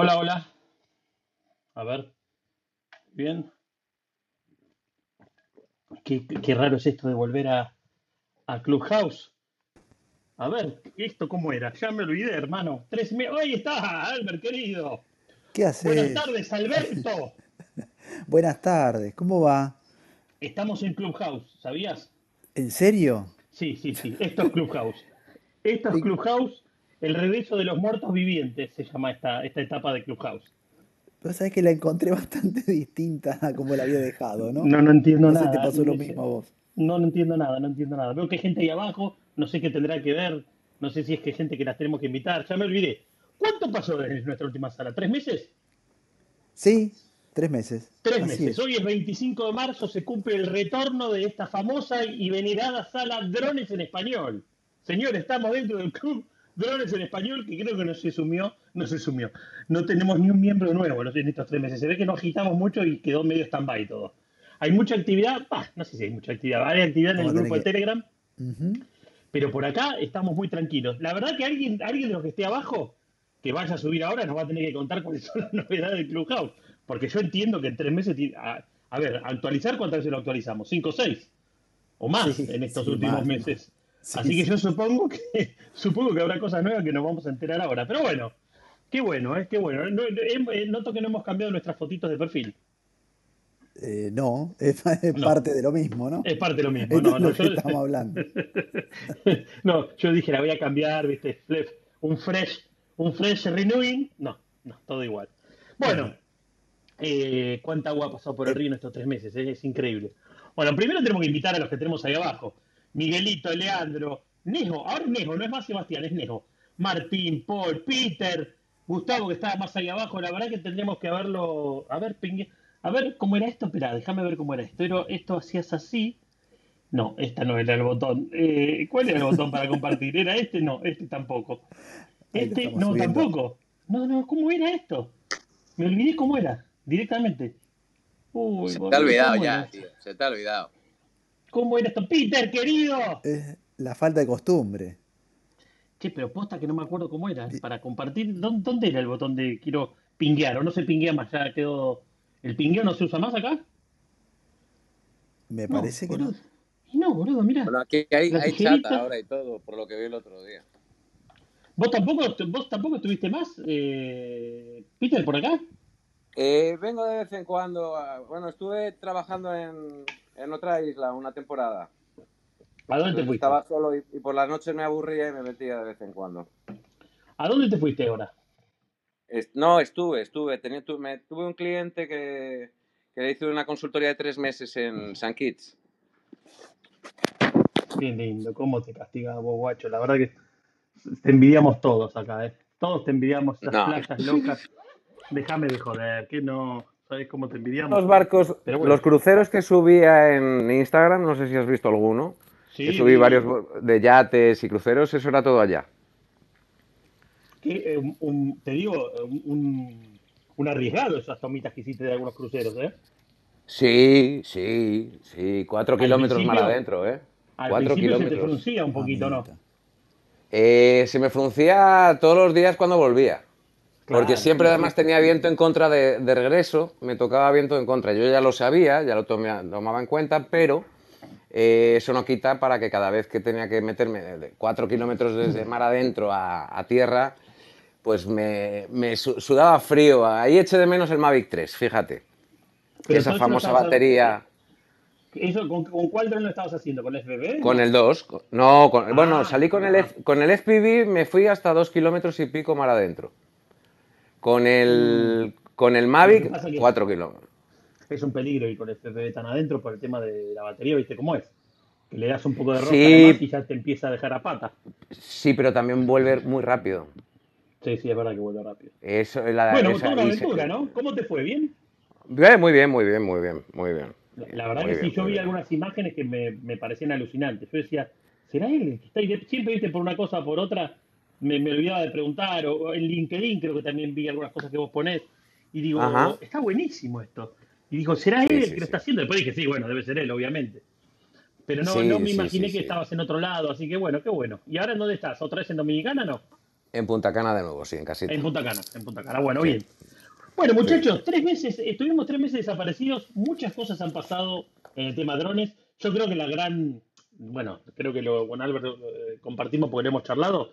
Hola, hola. A ver, bien. Qué, qué raro es esto de volver a, a Clubhouse. A ver, ¿esto cómo era? Ya me olvidé, hermano. Tres me... ¡Ahí está, Albert, querido! ¿Qué Buenas haces? tardes, Alberto. Buenas tardes, ¿cómo va? Estamos en Clubhouse, ¿sabías? ¿En serio? Sí, sí, sí. Esto es Clubhouse. Esto es Clubhouse. El regreso de los muertos vivientes se llama esta, esta etapa de Clubhouse. Vos sabés que la encontré bastante distinta a como la había dejado, ¿no? No, no entiendo No sé si te nada. pasó lo mismo a vos. No, no entiendo nada, no entiendo nada. Veo que hay gente ahí abajo, no sé qué tendrá que ver, no sé si es que hay gente que las tenemos que invitar, ya me olvidé. ¿Cuánto pasó desde nuestra última sala? ¿Tres meses? Sí, tres meses. Tres Así meses. es. Hoy es 25 de marzo, se cumple el retorno de esta famosa y venerada sala Drones en Español. Señor, estamos dentro del club Drones en Español, que creo que no se sumió, no se sumió. No tenemos ni un miembro nuevo en estos tres meses. Se ve que nos agitamos mucho y quedó medio stand-by todo. Hay mucha actividad, bah, no sé si hay mucha actividad, hay actividad en el grupo de. Telegram, pero por acá estamos muy tranquilos. La verdad que alguien, alguien de los que esté abajo, que vaya a subir ahora, nos va a tener que contar cuáles son las novedades del Clubhouse. Porque yo entiendo que en tres meses, a, a ver, actualizar, ¿cuántas veces lo actualizamos? ¿Cinco o seis? O más Sí, en estos sí, últimos más, más. Sí, Así que yo supongo que, supongo que habrá cosas nuevas que nos vamos a enterar ahora. Pero bueno, qué bueno, ¿eh? Qué bueno. No- no- eh, noto que no hemos cambiado nuestras fotitos de perfil. Eh, no, es, es No, parte de lo mismo, ¿no? es parte de lo mismo. Esto No, es no, lo yo, que estamos hablando. no, yo dije, la voy a cambiar, ¿viste? Un fresh, un fresh renewing. No, no, todo igual. Bueno, Bueno, eh, cuánta agua ha pasado por el río en estos tres meses, es increíble. Bueno, primero tenemos que invitar a los que tenemos ahí abajo. Miguelito, Leandro, Nejo, ahora es Nejo, no es más Sebastián, es Nejo. Martín, Paul, Peter, Gustavo, que estaba más ahí abajo. La verdad que tendríamos que haberlo. A ver, pingue- a ver cómo era esto. Espera, déjame ver cómo era esto. Pero esto hacías así. No, esta no era el botón. Eh, ¿cuál era el botón para compartir? ¿Era este? No, este tampoco. Este, no, subiendo. tampoco. No, no, ¿cómo era esto? Me olvidé cómo era, directamente. Uy, Se te ha olvidado ¿cómo ya, tío. Se te ha olvidado. ¿Cómo era esto? Peter, querido. Es la falta de costumbre. Che, pero posta que no me acuerdo cómo era. Y- Para compartir, ¿dó- ¿dónde era el botón de quiero pinguear? O no se pinguea más, ya quedó. ¿El pingueo no se usa más acá? Me No, parece que no. boludo. No, boludo, mira. Bueno, aquí hay, hay chat ahora y todo, por lo que vi el otro día. ¿Vos tampoco, vos tampoco estuviste más, eh, Peter, por acá? Eh, vengo de vez en cuando. a- bueno, estuve trabajando en, en otra isla una temporada. ¿A dónde te fuiste? estaba solo y, y por las noches me aburría y me metía de vez en cuando. ¿A dónde te fuiste ahora? Es- no, estuve, estuve. Tenía, tu- me, tuve un cliente que, que le hice una consultoría de tres meses en San Kitts. Qué lindo, cómo te castigaba vos, guacho. La verdad que te envidiamos todos acá, ¿eh? Todos te envidiamos esas No. playas locas. Déjame de joder, que no. ¿Sabes cómo te envidiamos? Los barcos, Pero bueno, los cruceros que subía en Instagram, no sé si has visto alguno, que sí, subí vi, varios de yates y cruceros, eso era todo allá. Que, eh, un- un- te digo, un, arriesgado esas tomitas que hiciste de algunos cruceros, ¿eh? Sí, sí, sí, cuatro Al kilómetros principio, adentro, ¿eh? al Cuatro principio se te kilómetros. fruncía un poquito, ¿no? Eh, se me fruncía todos los días cuando volvía, porque siempre además tenía viento en contra de, de regreso, me tocaba viento en contra. Yo ya lo sabía, ya lo tomaba en cuenta, pero eh, eso no quita para que cada vez que tenía que meterme de cuatro kilómetros desde mar adentro a, a tierra, pues me, me su- sudaba frío. Ahí eché de menos el Mavic 3, fíjate, Pero esa famosa batería. eso, ¿con, con cuál dron lo estabas haciendo? ¿Con el FPV? Con el 2, no, con- bueno, Ah, salí con el, ah. F- con el FPV, me fui hasta dos kilómetros y pico mar adentro. Con Mm. el, con el Mavic, pasa es que 4 kilómetros. es un peligro ir con el FPV tan adentro por el tema de la batería, ¿viste cómo es? Que le das un poco de además Sí, y ya te empieza a dejar a pata. sí, pero también vuelve muy rápido. Sí, sí, es verdad que vuelve rápido. Eso, es la, Bueno, esa, una se- aventura, ¿no? ¿Cómo te fue? ¿Bien? Bien, muy bien, muy bien, muy bien, muy bien. La, verdad Muy que sí, bien, yo vi bien. algunas imágenes que me, me parecían alucinantes. Yo decía, ¿será él que está ahí? Siempre, viste, por una cosa o por otra, me, me olvidaba de preguntar. O, en LinkedIn creo que también vi algunas cosas que vos ponés. Y digo, Ajá. está buenísimo esto. Y digo, ¿será él Sí, el sí, que lo está haciendo? Después dije, sí, bueno, debe ser él, obviamente. Pero no, no me imaginé que estabas en otro lado, así que bueno, qué bueno. ¿Y ahora en dónde estás? ¿Otra vez en Dominicana no? En Punta Cana de nuevo, sí, en casita. En Punta Cana, en Punta Cana. Bueno, bien. Bueno, muchachos, tres meses, estuvimos tres meses desaparecidos, muchas cosas han pasado en el tema drones. Yo creo que la gran, bueno, creo que lo, con Álvaro eh, compartimos porque lo hemos charlado.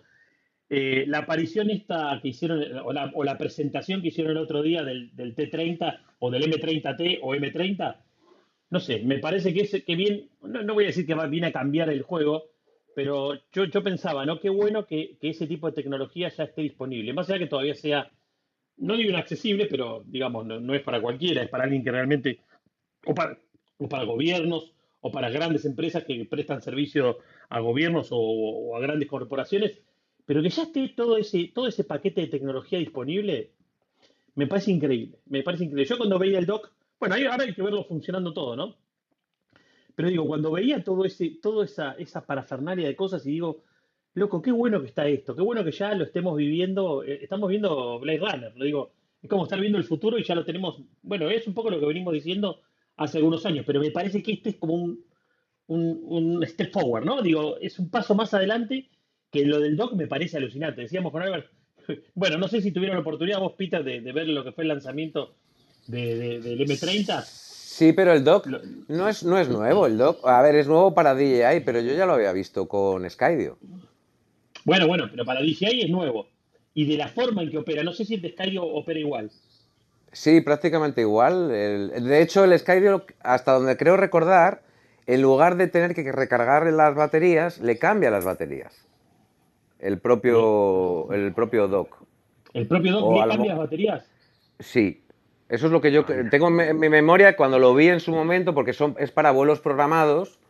Eh, la aparición esta que hicieron, o la, o la, presentación que hicieron el otro día del, del, T30 o del M30T o M30, no sé, me parece que, es, que bien, no, no voy a decir que va, viene a cambiar el juego, pero yo, yo pensaba, ¿no? Qué bueno que, que, ese tipo de tecnología ya esté disponible. Más allá que todavía sea, no digo inaccesible, pero digamos, no, no es para cualquiera, es para alguien que realmente, o para, o para gobiernos, o para grandes empresas que prestan servicio a gobiernos o a grandes corporaciones, pero que ya esté todo ese, todo ese paquete de tecnología disponible, me parece increíble. Me parece increíble. Yo cuando veía el doc, bueno, ahora hay que verlo funcionando todo, ¿no? Pero digo, cuando veía todo ese, toda esa, esa parafernalia de cosas y digo, loco, qué bueno que está esto, qué bueno que ya lo estemos viviendo, eh, estamos viendo Blade Runner, lo digo, es como estar viendo el futuro y ya lo tenemos, bueno, es un poco lo que venimos diciendo hace algunos años, pero me parece que este es como un, un, un step forward, ¿no? Digo, es un paso más adelante que lo del doc me parece alucinante. Decíamos con Albert, bueno, no sé si tuvieron la oportunidad vos, Peter, de, de ver lo que fue el lanzamiento de, de, del M30. Sí, pero el doc no es, no es nuevo. El doc, a ver, es nuevo para DJI, pero yo ya lo había visto con Skydio. Bueno, bueno, pero para DJI es nuevo. Y de la forma en que opera, no sé si el de Skydio opera igual. Sí, prácticamente igual. El, de hecho, el Skydio, hasta donde creo recordar, en lugar de tener que recargar las baterías, le cambia las baterías. El propio, el propio dock. ¿El propio dock le cambia las baterías? Sí. Eso es lo que yo tengo en mi memoria cuando lo vi en su momento, porque son, es para vuelos programados,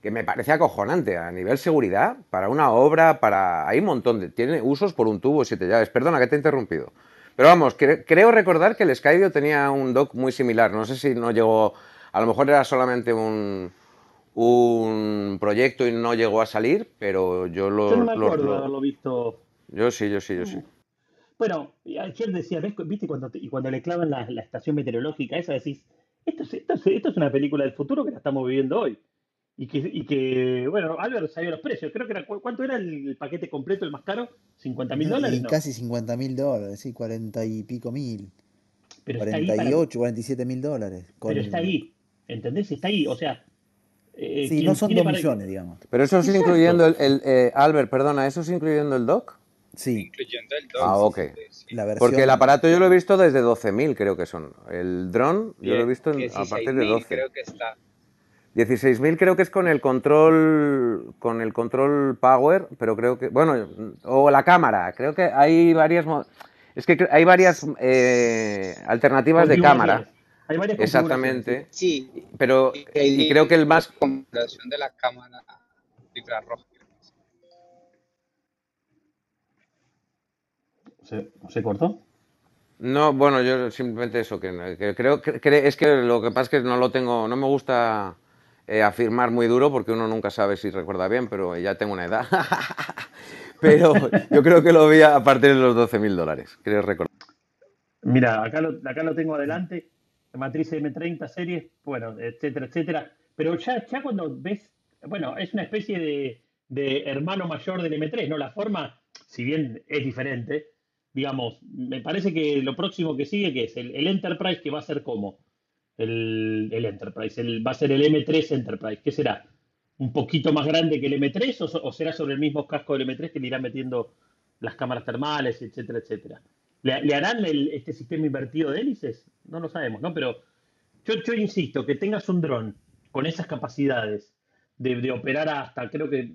que me parece acojonante a nivel seguridad, para una obra, para... Hay un montón de... Tiene usos por un tubo, siete llaves. Perdona que te he interrumpido. Pero vamos, cre creo recordar que el Skydio tenía un dock muy similar. No sé si no llegó... A lo mejor era solamente un, un proyecto y no llegó a salir, pero yo lo... Yo no me acuerdo lo, visto. Yo sí, yo sí, yo sí. Bueno, ayer decía, ¿ves? ¿viste? Cuando te, y cuando le clavan la, la, estación meteorológica, esa decís, esto es, esto, es, esto es una película del futuro que la estamos viviendo hoy. Y que, y que bueno, Álvaro sabía los precios. Creo que era, ¿cuánto era el paquete completo, el más caro? ¿50 mil dólares? No? Casi 50 mil dólares, sí, 40 y pico mil. Pero 48, está ahí 47 mil dólares. Con... Pero está ahí, ¿entendés? Está ahí, o sea, eh, sí, no son dos millones, que... digamos. Pero eso es incluyendo el, el eh, Albert, perdona, ¿eso es incluyendo el dock? Sí. Incluyendo el dock. Ah, ok. La versión... Porque el aparato yo lo he visto desde 12.000, creo que son. El dron yo lo he visto en, a partir de 12. creo que está. 16.000 creo que es con el control con el control power, pero creo que bueno, o la cámara, creo que hay varias es que hay varias eh, alternativas de cámara. Hay varias Exactamente. Sí. Pero y creo que el más configuración de la cámara infrarroja. ¿Se, ¿Se cortó? No, bueno, yo simplemente eso, que, que creo que, que, es que lo que pasa es que no lo tengo, no me gusta eh, afirmar muy duro porque uno nunca sabe si recuerda bien, pero ya tengo una edad. pero yo creo que lo vi a partir de los 12 mil dólares, creo recordar. Mira, acá lo, acá lo tengo adelante, matriz M30 series, bueno, etcétera, etcétera. Pero ya, ya cuando ves, bueno, es una especie de, hermano mayor del M3, ¿no? La forma, si bien es diferente, digamos, me parece que lo próximo que sigue, que es el, Enterprise, que va a ser como el, el Enterprise, el, va a ser el M3 Enterprise, ¿qué será? ¿Un poquito más grande que el M3 o, o, será sobre el mismo casco del M3 que le irán metiendo las cámaras termales, etcétera, etcétera? ¿Le, harán el, este sistema invertido de hélices? No lo sabemos, ¿no? Pero yo, insisto, que tengas un dron con esas capacidades de, operar hasta, creo que,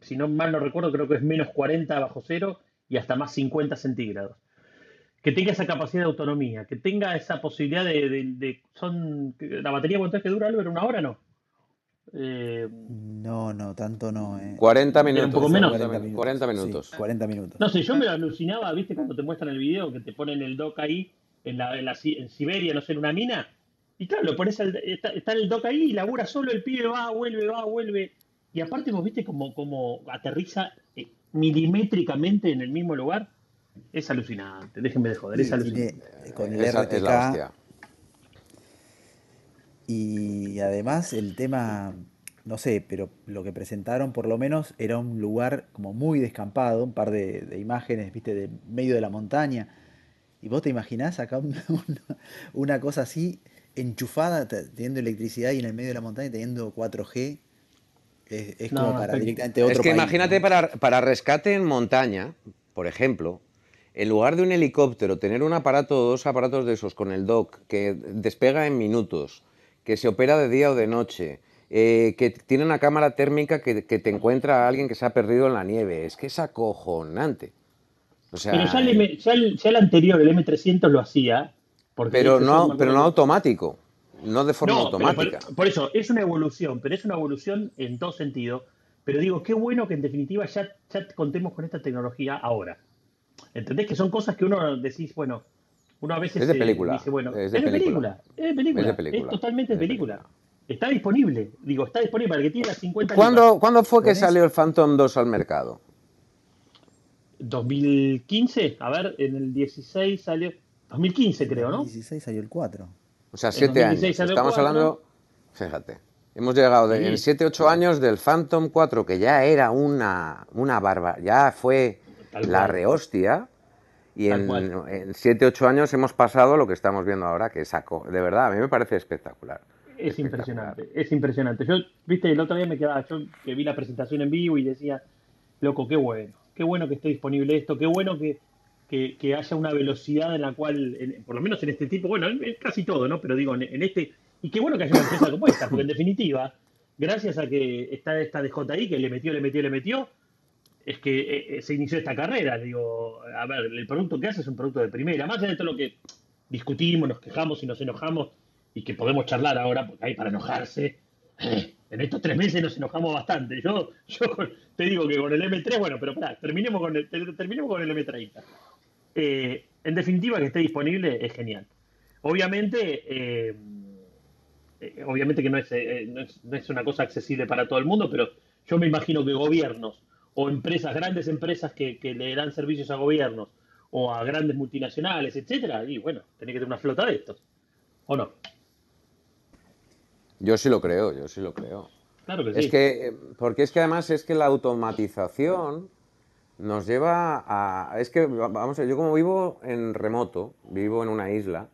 si no mal no recuerdo, creo que es menos 40 bajo cero y hasta más 50 centígrados. Que tenga esa capacidad de autonomía, que tenga esa posibilidad de. son ¿La batería cuánto es que dura, Albert? ¿Una hora no? Eh, no, no, tanto no. Eh. 40 minutos. Un poco menos. 40 minutos. 40 minutos. Sí, 40 minutos. No sé, yo me alucinaba, ¿viste? Cuando te muestran el video que te ponen el dock ahí en, la, en, la, en Siberia, no sé, en una mina. Y claro, lo pones al, está, está, el dock ahí y labura solo, el pibe va, vuelve, va, vuelve. Y aparte, vos viste como, como aterriza eh, milimétricamente en el mismo lugar, es alucinante. Déjenme de joder, es alucinante. tiene- con el Esa es la RTK hostia. Y además el tema no sé, pero lo que presentaron por lo menos era un lugar como muy descampado, un par de, de imágenes, viste, de medio de la montaña. Y vos te imaginás acá una, una- una cosa así, enchufada, te- teniendo electricidad y en el medio de la montaña teniendo 4G. Es, es como No, para está- directamente Es otro que país, imagínate ¿no? para, para rescate en montaña, por ejemplo, en lugar de un helicóptero, tener un aparato o dos aparatos de esos con el dock que despega en minutos, que se opera de día o de noche, eh, que tiene una cámara térmica que, que te encuentra a alguien que se ha perdido en la nieve. Es que es acojonante. O sea, Pero ya el, M- ya el- ya el anterior, el M300 lo hacía. Porque pero ese no, pero no automático, no de forma No, automática. por, por eso, es una evolución, pero es una evolución en todo sentido. Pero digo, qué bueno que en definitiva ya, ya contemos con esta tecnología ahora. ¿Entendés? Que son cosas que uno decís, bueno, uno a veces Es de película, dice, bueno, es de película. es de película, Es de película, totalmente es de de película. película. Está disponible, digo, está disponible para el que tiene las 50 ¿Cuándo. ¿Cuándo fue que salió el Phantom 2 al mercado? 2015, a ver, en el 16 salió, 2015 creo, ¿no? 2016 salió el 4. O sea, En siete 2016 años. Estamos cuatro. hablando, fíjate, hemos llegado de- Sí. en 7, 8 años del Phantom 4, que ya era una, una barba, ya fue Tal la rehostia, y en, en 7, 8 años hemos pasado lo que estamos viendo ahora, que saco. De verdad, a mí me parece espectacular. Es Espectacular. impresionante, es impresionante. Yo, viste, el otro día me quedaba, yo que vi la presentación en vivo y decía, loco, qué bueno, qué bueno que esté disponible esto, qué bueno que, que, que haya una velocidad en la cual, en- por lo menos en este tipo, bueno, en, en casi todo, ¿no? Pero digo, en este, y qué bueno que haya una empresa como esta, porque en definitiva, gracias a que está esta DJI que le metió, le metió, le metió, es que eh, eh, se inició esta carrera. Digo, a ver, el producto que hace es un producto de primera, más allá de todo lo que discutimos, nos quejamos y nos enojamos, y que podemos charlar ahora, porque hay para enojarse. En estos tres meses nos enojamos bastante. Yo, yo te digo que con el M3, bueno, pero pará, terminemos con el, ter- terminemos con el M30. Eh, en definitiva, que esté disponible es genial. Obviamente, eh, obviamente que no es, no, es, no es una cosa accesible para todo el mundo, pero yo me imagino que gobiernos o empresas, grandes empresas que, que le dan servicios a gobiernos o a grandes multinacionales, etcétera, y bueno, tenés que tener una flota de estos. ¿O no? Yo sí lo creo, yo sí lo creo. Claro que sí. Es que, eh, porque es que además es que la automatización nos lleva a... Es que, va- vamos a ver, yo como vivo en remoto, vivo en una isla,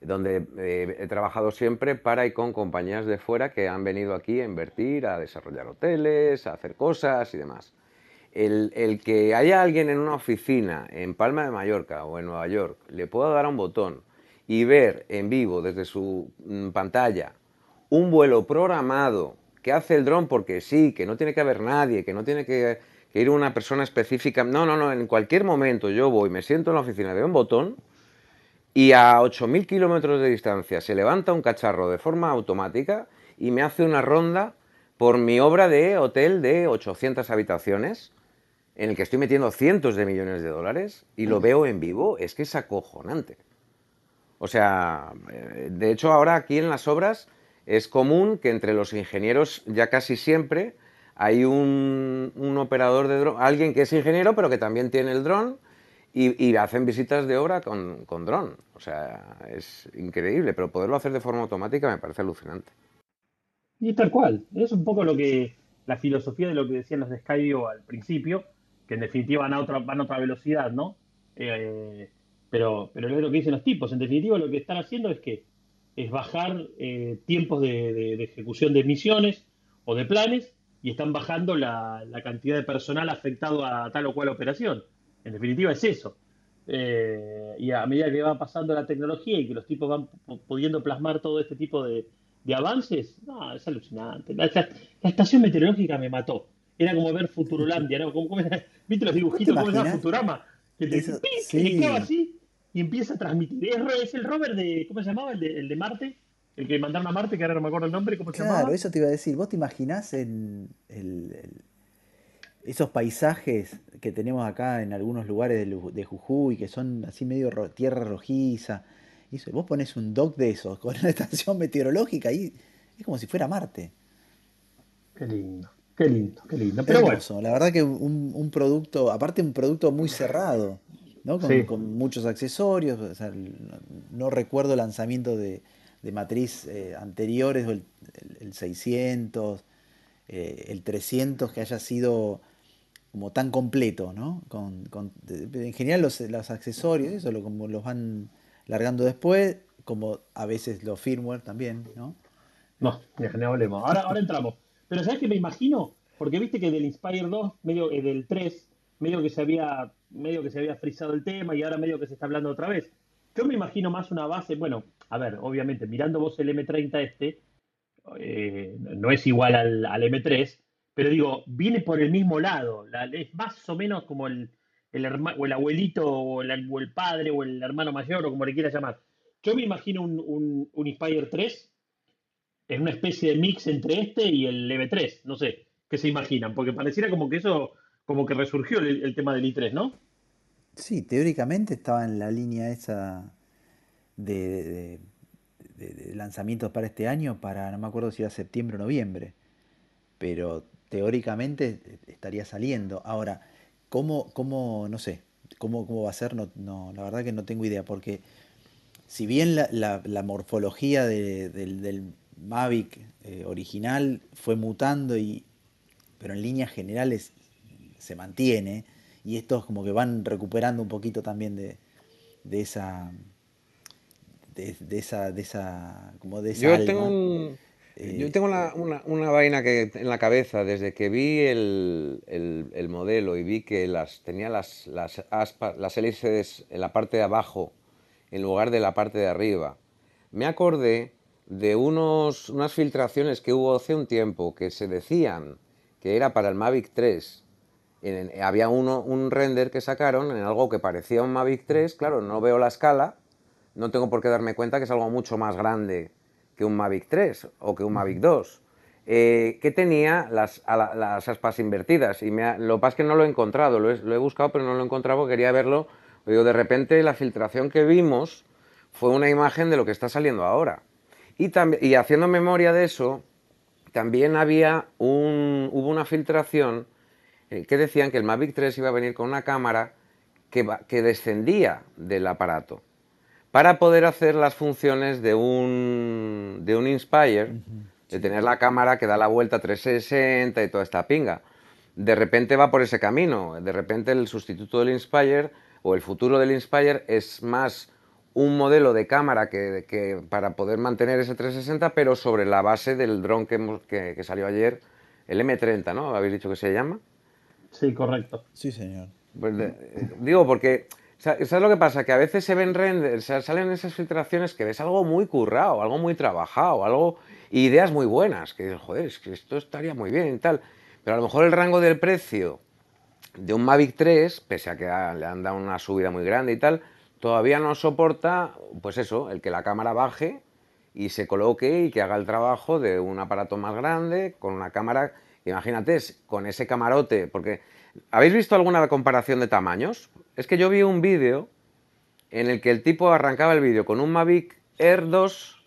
donde eh, he trabajado siempre para y con compañías de fuera que han venido aquí a invertir, a desarrollar hoteles, a hacer cosas y demás. El, el que haya alguien en una oficina en Palma de Mallorca o en Nueva York, le pueda dar a un botón y ver en vivo desde su mm, pantalla un vuelo programado que hace el dron porque sí, que no tiene que haber nadie, que no tiene que, ir una persona específica. No, no, no, en cualquier momento yo voy, me siento en la oficina, de un botón y a 8.000 kilómetros de distancia se levanta un cacharro de forma automática y me hace una ronda por mi obra de hotel de 800 habitaciones en el que estoy metiendo cientos de millones de dólares y lo veo en vivo, es que es acojonante. O sea, eh, de hecho ahora aquí en las obras es común que entre los ingenieros ya casi siempre hay un, un operador de dron, alguien que es ingeniero pero que también tiene el dron y, y hacen visitas de obra con, con dron. O sea, es increíble, pero poderlo hacer de forma automática me parece alucinante. Y tal cual. Es un poco lo que la filosofía de lo que decían los de Skydio al principio, que en definitiva van a otra, velocidad, ¿no? Eh, pero, pero es lo que dicen los tipos. En definitiva, lo que están haciendo es que es bajar eh, tiempos de, ejecución de misiones o de planes y están bajando la, cantidad de personal afectado a tal o cual operación. En definitiva, es eso. Eh, y a medida que va pasando la tecnología y que los tipos van pudiendo plasmar todo este tipo de, avances, no, es alucinante. La estación meteorológica me mató. Era como ver Futurolandia, ¿no? Como- como era- ¿Viste los dibujitos? ¿Cómo se llama? Futurama? Que te Eso- ¡ping! sí. así y empieza a transmitir. Es, el Robert de, ¿cómo se llamaba? El de, el de Marte, el que mandaron a Marte, que ahora no me acuerdo el nombre, ¿cómo se Claro, llamaba? eso te iba a decir. ¿Vos te imaginás en el- el- esos paisajes que tenemos acá en algunos lugares de, Jujuy, que son así medio ro- tierra rojiza? Y eso, vos pones un dock de esos con una estación meteorológica y es como si fuera Marte. Qué lindo, qué lindo, qué lindo. Pero bueno, Hermoso. La verdad que un, un producto, aparte un producto muy cerrado, ¿no? Con, Sí. con muchos accesorios. o sea, el- no, no recuerdo lanzamiento de, de matriz eh, anteriores, el, el- el 600. eh, el 300 que haya sido como tan completo, ¿no? Con, en general los, los accesorios, eso lo, como los van largando después, como a veces los firmware también, ¿no? No, ni ni hablemos. Ahora, ahora entramos. Pero ¿sabes qué me imagino? Porque viste que del Inspire 2, medio, eh, del 3, medio que se había, medio que se había frisado el tema y ahora medio que se está hablando otra vez. Yo me imagino más una base, bueno, a ver, obviamente, mirando vos el M30 este, eh, no es igual al, al M3, pero digo, viene por el mismo lado. La- es más o menos como el, el, o el abuelito o el, el padre o el hermano mayor o como le quieras llamar. Yo me imagino un, un, un Inspire 3 en una especie de mix entre este y el EV3. No sé, ¿qué se imaginan? Porque pareciera como que eso, como que resurgió el, tema del i3, ¿no? Sí, teóricamente estaba en la línea esa de, lanzamientos para este año, para no me acuerdo si era septiembre o noviembre, pero teóricamente estaría saliendo. Ahora, ¿cómo, cómo, no sé, cómo, cómo va a ser? No, no, la verdad que no tengo idea, porque si bien la, morfología de- del, del Mavic eh, original fue mutando, y, pero en líneas generales se mantiene, y estos como que van recuperando un poquito también de, de esa de, de esa de esa como de esa Yo alma. tengo un, Eh, yo tengo una, una- una vaina que en la cabeza desde que vi el, el- el modelo y vi que las tenía las, las aspas, las hélices en la parte de abajo en lugar de la parte de arriba. Me acordé de unos, unas filtraciones que hubo hace un tiempo que se decían que era para el Mavic 3. En- en- había uno, un render que sacaron en algo que parecía un Mavic 3, claro, no veo la escala, no tengo por qué darme cuenta que es algo mucho más grande que un Mavic 3 o que un Mavic 2, eh, que tenía las, la- las aspas invertidas. Y me ha- lo que pasa es que no lo he encontrado, lo he, lo he buscado, pero no lo he encontrado porque quería verlo. Digo, de repente la filtración que vimos fue una imagen de lo que está saliendo ahora. Y, haciendo memoria de eso, también había un, hubo una filtración eh, que decían que el Mavic 3 iba a venir con una cámara que descendía del aparato para poder hacer las funciones de un, de un Inspire, de tener la cámara que da la vuelta 360 y toda esta pinga. De repente va por ese camino, de repente el sustituto del Inspire o el futuro del Inspire es más un modelo de cámara que, que para poder mantener ese 360, pero sobre la base del dron que, hemos- que, que salió ayer, el M30, ¿no? ¿Habéis dicho que se llama? Sí, correcto. Sí, señor. Pues de- eh, digo, porque, sa- ¿sabes lo que pasa? Que a veces se ven renders, sa- salen esas filtraciones que ves algo muy currado, algo muy trabajado, algo, ideas muy buenas, que dices, joder, es que esto estaría muy bien y tal. Pero a lo mejor el rango del precio de un Mavic 3, pese a que ha- le han dado una subida muy grande y tal, todavía no soporta, pues eso, el que la cámara baje y se coloque y que haga el trabajo de un aparato más grande, con una cámara, imagínate, con ese camarote, porque ¿habéis visto alguna comparación de tamaños? Es que yo vi un vídeo en el que el tipo arrancaba el vídeo con un Mavic Air 2,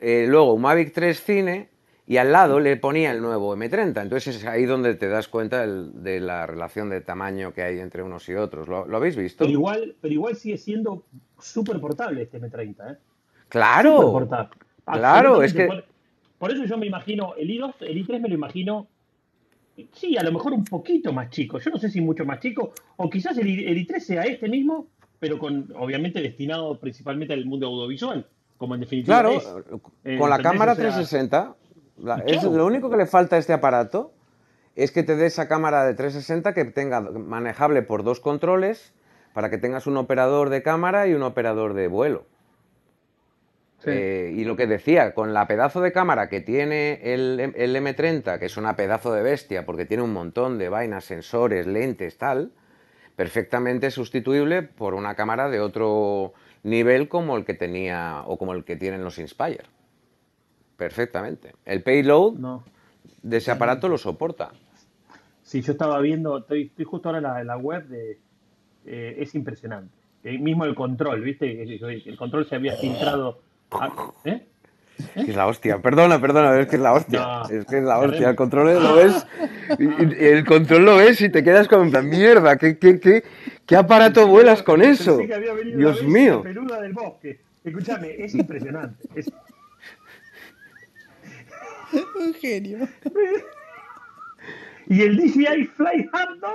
eh, luego un Mavic 3 Cine y al lado le ponía el nuevo M30. Entonces es ahí donde te das cuenta del- de la relación de tamaño que hay entre unos y otros. ¿Lo, lo habéis visto? Pero igual, pero igual sigue siendo súper portable este M30, ¿eh? ¡Claro! Claro, es que-. Por, por eso yo me imagino, el i2, el i3 me lo imagino, sí, a lo mejor un poquito más chico. Yo no sé si mucho más chico, o quizás el, el i3 sea este mismo, pero con, obviamente, destinado principalmente al mundo audiovisual, como en definitiva Claro, es. Eh, con la ¿entendés? cámara O sea, 360, la- y es, lo único que le falta a este aparato es que te dé esa cámara de 360 que tenga manejable por dos controles para que tengas un operador de cámara y un operador de vuelo. Sí. Eh, y lo que decía, con la pedazo de cámara que tiene el, el M30, que es una pedazo de bestia porque tiene un montón de vainas, sensores, lentes, tal, perfectamente sustituible por una cámara de otro nivel como el que tenía o como el que tienen los Inspire. Perfectamente. El payload No. de ese aparato lo soporta. Sí, yo estaba viendo, estoy, estoy justo ahora en la, en la web de. eh, es impresionante. Eh, mismo el control, ¿viste? El, el control se había filtrado. a- ¿Eh? Es que es la hostia. Perdona, perdona, es que es la hostia. No, es que es la hostia. El control lo ves. el control lo ves y te quedas como en plan, mierda. ¿Qué, qué, qué, qué aparato vuelas con eso? Dios la mío. Escúchame, es impresionante. Es- Un genio. Y el DJI Fly Hub 2,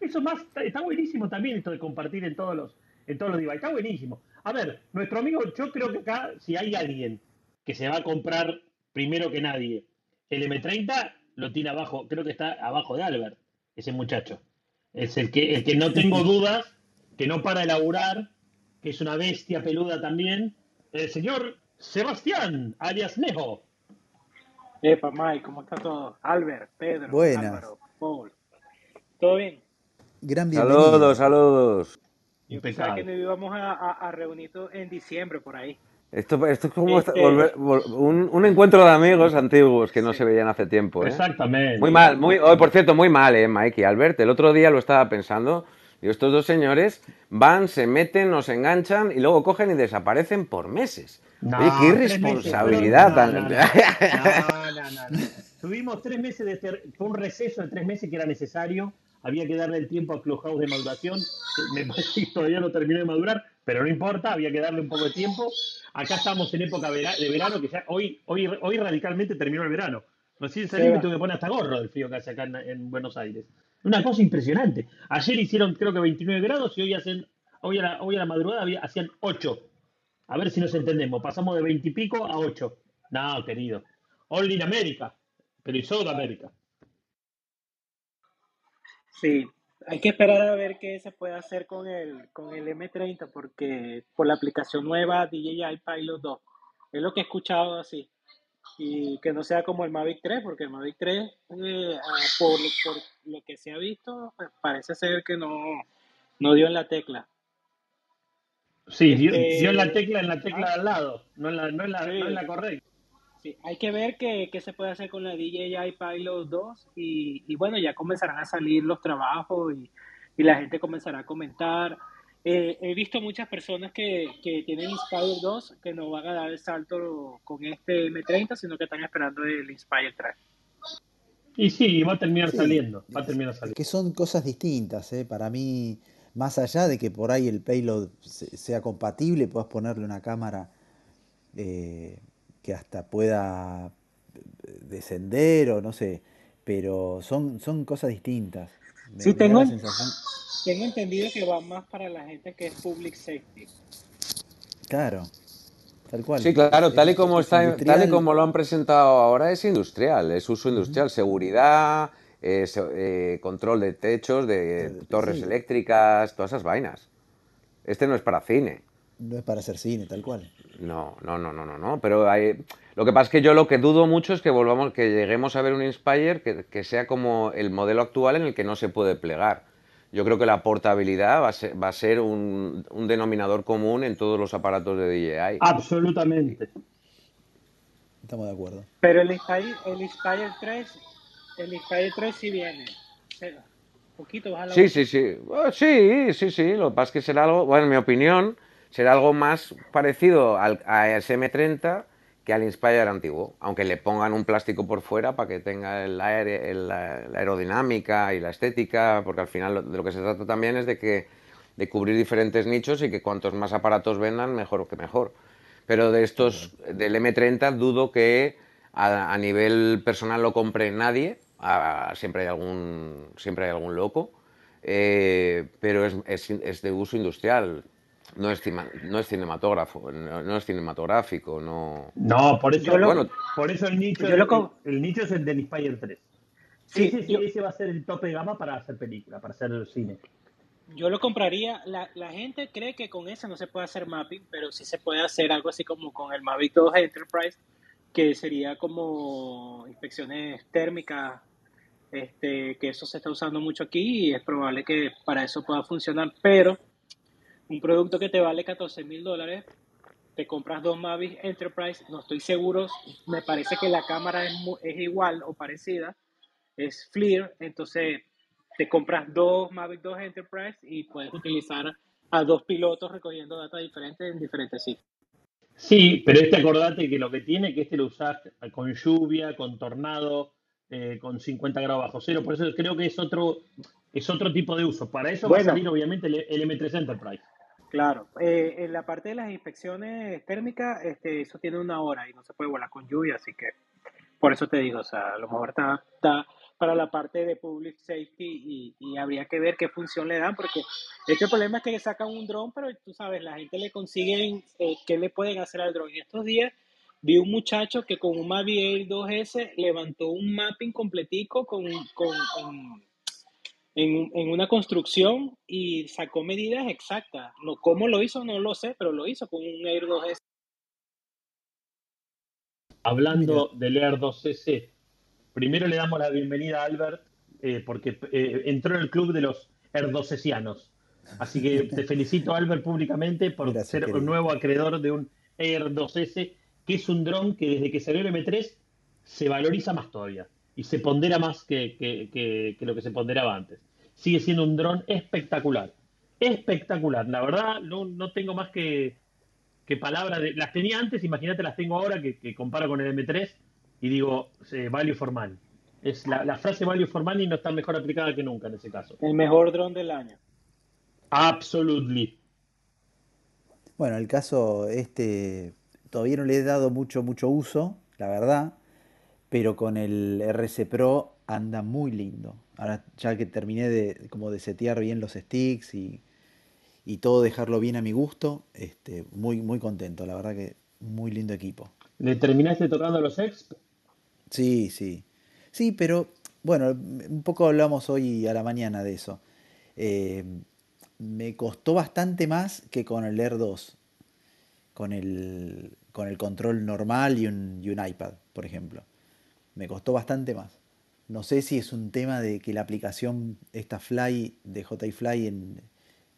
eso más, está, buenísimo también esto de compartir en todos los, en todos los devices. Está buenísimo. A ver, nuestro amigo, yo creo que acá, si hay alguien que se va a comprar primero que nadie el M30, lo tiene abajo, creo que está abajo de Albert, ese muchacho. Es el que, el que no tengo dudas, que no para de laburar, que es una bestia peluda también. El señor Sebastián, alias Nejo. Epa, Mike, ¿cómo está todo? Albert, Pedro, Buenas. Álvaro, Paul. ¿Todo bien? Gran bienvenido. Saludos, saludos. Yo pensaba que nos íbamos a, a, a reunir todos en diciembre por ahí. Esto, esto es como Este- volver- vol- un, un encuentro de amigos antiguos que no se veían hace tiempo, ¿eh? Exactamente. Muy mal, muy, oh, por cierto, muy mal, ¿eh, Mike y Albert? El otro día lo estaba pensando. Digo, estos dos señores van, se meten, nos enganchan y luego cogen y desaparecen por meses. No, Oye, qué irresponsabilidad meses, tan... no, no, no, no, no, no. Tuvimos tres meses de ter- fue un receso de tres meses que era necesario. Había que darle el tiempo a Clubhouse de maduración. Me parece que todavía no terminó de madurar, pero no importa, había que darle un poco de tiempo. Acá estamos en época de verano, que ya hoy, hoy, hoy radicalmente terminó el verano. Recién salí y me tuve que poner hasta gorro del frío que hace acá en, en Buenos Aires. Una cosa impresionante. Ayer hicieron creo que 29 grados y hoy hacen, hoy a la, hoy a la madrugada había- hacían 8. A ver si nos entendemos. Pasamos de 20 y pico a 8. No, querido. Only in America. Pero y South America. Sí, hay que esperar a ver qué se puede hacer con el, con el M30 porque por la aplicación nueva DJI Pilot 2 es lo que he escuchado así y que no sea como el Mavic 3 porque el Mavic 3 eh, ah, por, por lo que se ha visto pues, parece ser que no, no dio en la tecla. Sí, dio, Este- dio en la tecla en la tecla Ah. de al lado. No en la, no en la, Sí. no en la correcta. Sí, hay que ver qué, qué se puede hacer con la DJI Pilot 2 y, y bueno, ya comenzarán a salir los trabajos y, y la gente comenzará a comentar. Eh, he visto muchas personas que, que tienen Inspire 2 que no van a dar el salto con este M30, sino que están esperando el Inspire 3. Y sí, va a terminar Sí, saliendo. Va a terminar saliendo. que son cosas distintas, ¿eh? Para mí, más allá de que por ahí el payload se- sea compatible, puedas ponerle una cámara eh, que hasta pueda descender o no sé, pero son, son cosas distintas. Me, Sí, me tengo, la sensación, tengo entendido que va más para la gente que es public safety. claro, tal cual. Sí, claro, tal y como es está, tal y como lo han presentado ahora es industrial, es uso industrial, seguridad, eh, eh, control de techos, de Eh, torres sí. eléctricas, todas esas vainas. Este no es para cine. No es para hacer cine, tal cual. No, no, no, no, no, no. Pero hay... lo que pasa es que yo lo que dudo mucho es que volvamos, que lleguemos a ver un Inspire que, que sea como el modelo actual en el que no se puede plegar. Yo creo que la portabilidad va a ser, va a ser un, un denominador común en todos los aparatos de DJI. Absolutamente. Estamos de acuerdo. Pero el Inspire, el Inspire 3, el Inspire 3 sí viene. Espera, Un poquito, baja la Sí, sí, sí. Ah, Sí, sí, sí. Lo que pasa es que será algo, bueno, en mi opinión, será algo más parecido al, a ese M30 que al Inspire antiguo. Aunque le pongan un plástico por fuera para que tenga el aire, el- la, la aerodinámica y la estética, porque al final lo- de lo que se trata también es de que de cubrir diferentes nichos y que cuantos más aparatos vendan, mejor que mejor. Pero de estos, del M30, dudo que a, a nivel personal lo compre nadie. Ah, siempre hay algún, siempre hay algún loco. Eh, pero es, es- es de uso industrial. No es, cima- no es cinematógrafo, no, no es cinematográfico, no. No, por eso, Yo lo- Bueno, por eso el nicho, lo el, el nicho es el del Inspire 3. Sí, ese, sí, yo- ese va a ser el tope de gama para hacer película, para hacer cine. Yo lo compraría. La, la gente cree que con ese no se puede hacer mapping, pero sí se puede hacer algo así como con el Mavic 2 Enterprise, que sería como inspecciones térmicas, este, que eso se está usando mucho aquí y es probable que para eso pueda funcionar. Pero un producto que te vale 14 mil dólares, te compras dos Mavic Enterprise, no estoy seguro, me parece que la cámara es, igual o parecida, es FLIR, entonces te compras dos Mavic 2 Enterprise y puedes utilizar a dos pilotos recogiendo datos diferentes en diferentes sitios. Sí, pero este acordate que lo que tiene que este lo usás con lluvia, con tornado, eh, con 50 grados bajo cero, por eso creo que es otro, es otro tipo de uso. Para eso va a Bueno. salir obviamente el, el M3 Enterprise. Claro, eh, en la parte de las inspecciones térmicas, este, eso tiene una hora y no se puede volar con lluvia, así que por eso te digo, o sea, a lo mejor está, para la parte de public safety y, habría que ver qué función le dan, porque este problema es que le sacan un dron, pero tú sabes, la gente le consiguen eh, qué le pueden hacer al dron. Y estos días vi un muchacho que con un Mavic Air 2S levantó un mapping completico con, con, en, en, en una construcción y sacó medidas exactas. No, ¿Cómo lo hizo? No lo sé, pero lo hizo con un Air 2S. Hablando del Air 2S, primero le damos la bienvenida a Albert eh, porque eh, entró en el club de los Air 2Sianos. Así que te felicito, Albert, públicamente por Gracias, ser querido. un nuevo acreedor de un Air 2S, que es un dron que desde que salió el M3 se valoriza más todavía y se pondera más que, que- que- que lo que se ponderaba antes. Sigue siendo un dron espectacular. Espectacular. La verdad, no, no tengo más que, que palabras. De, las tenía antes, imagínate, las tengo ahora, que, que comparo con el M3 y digo, eh, value for money. Es la, la frase value for money no está mejor aplicada que nunca en ese caso. El mejor dron del año. Absolutely. Bueno, el caso este todavía no le he dado mucho, mucho uso, la verdad, pero con el RC Pro anda muy lindo. Ahora ya que terminé de como de setear bien los sticks y, y todo dejarlo bien a mi gusto, este, muy, muy contento, la verdad que muy lindo equipo. ¿Le terminaste tocando los ex? Sí, sí. Sí, pero bueno, un poco hablamos hoy a la mañana de eso. Eh, me costó bastante más que con el Air 2, con el, con el control normal y un, y un iPad, por ejemplo. Me costó bastante más. No sé si es un tema de que la aplicación, esta Fly de JI Fly en,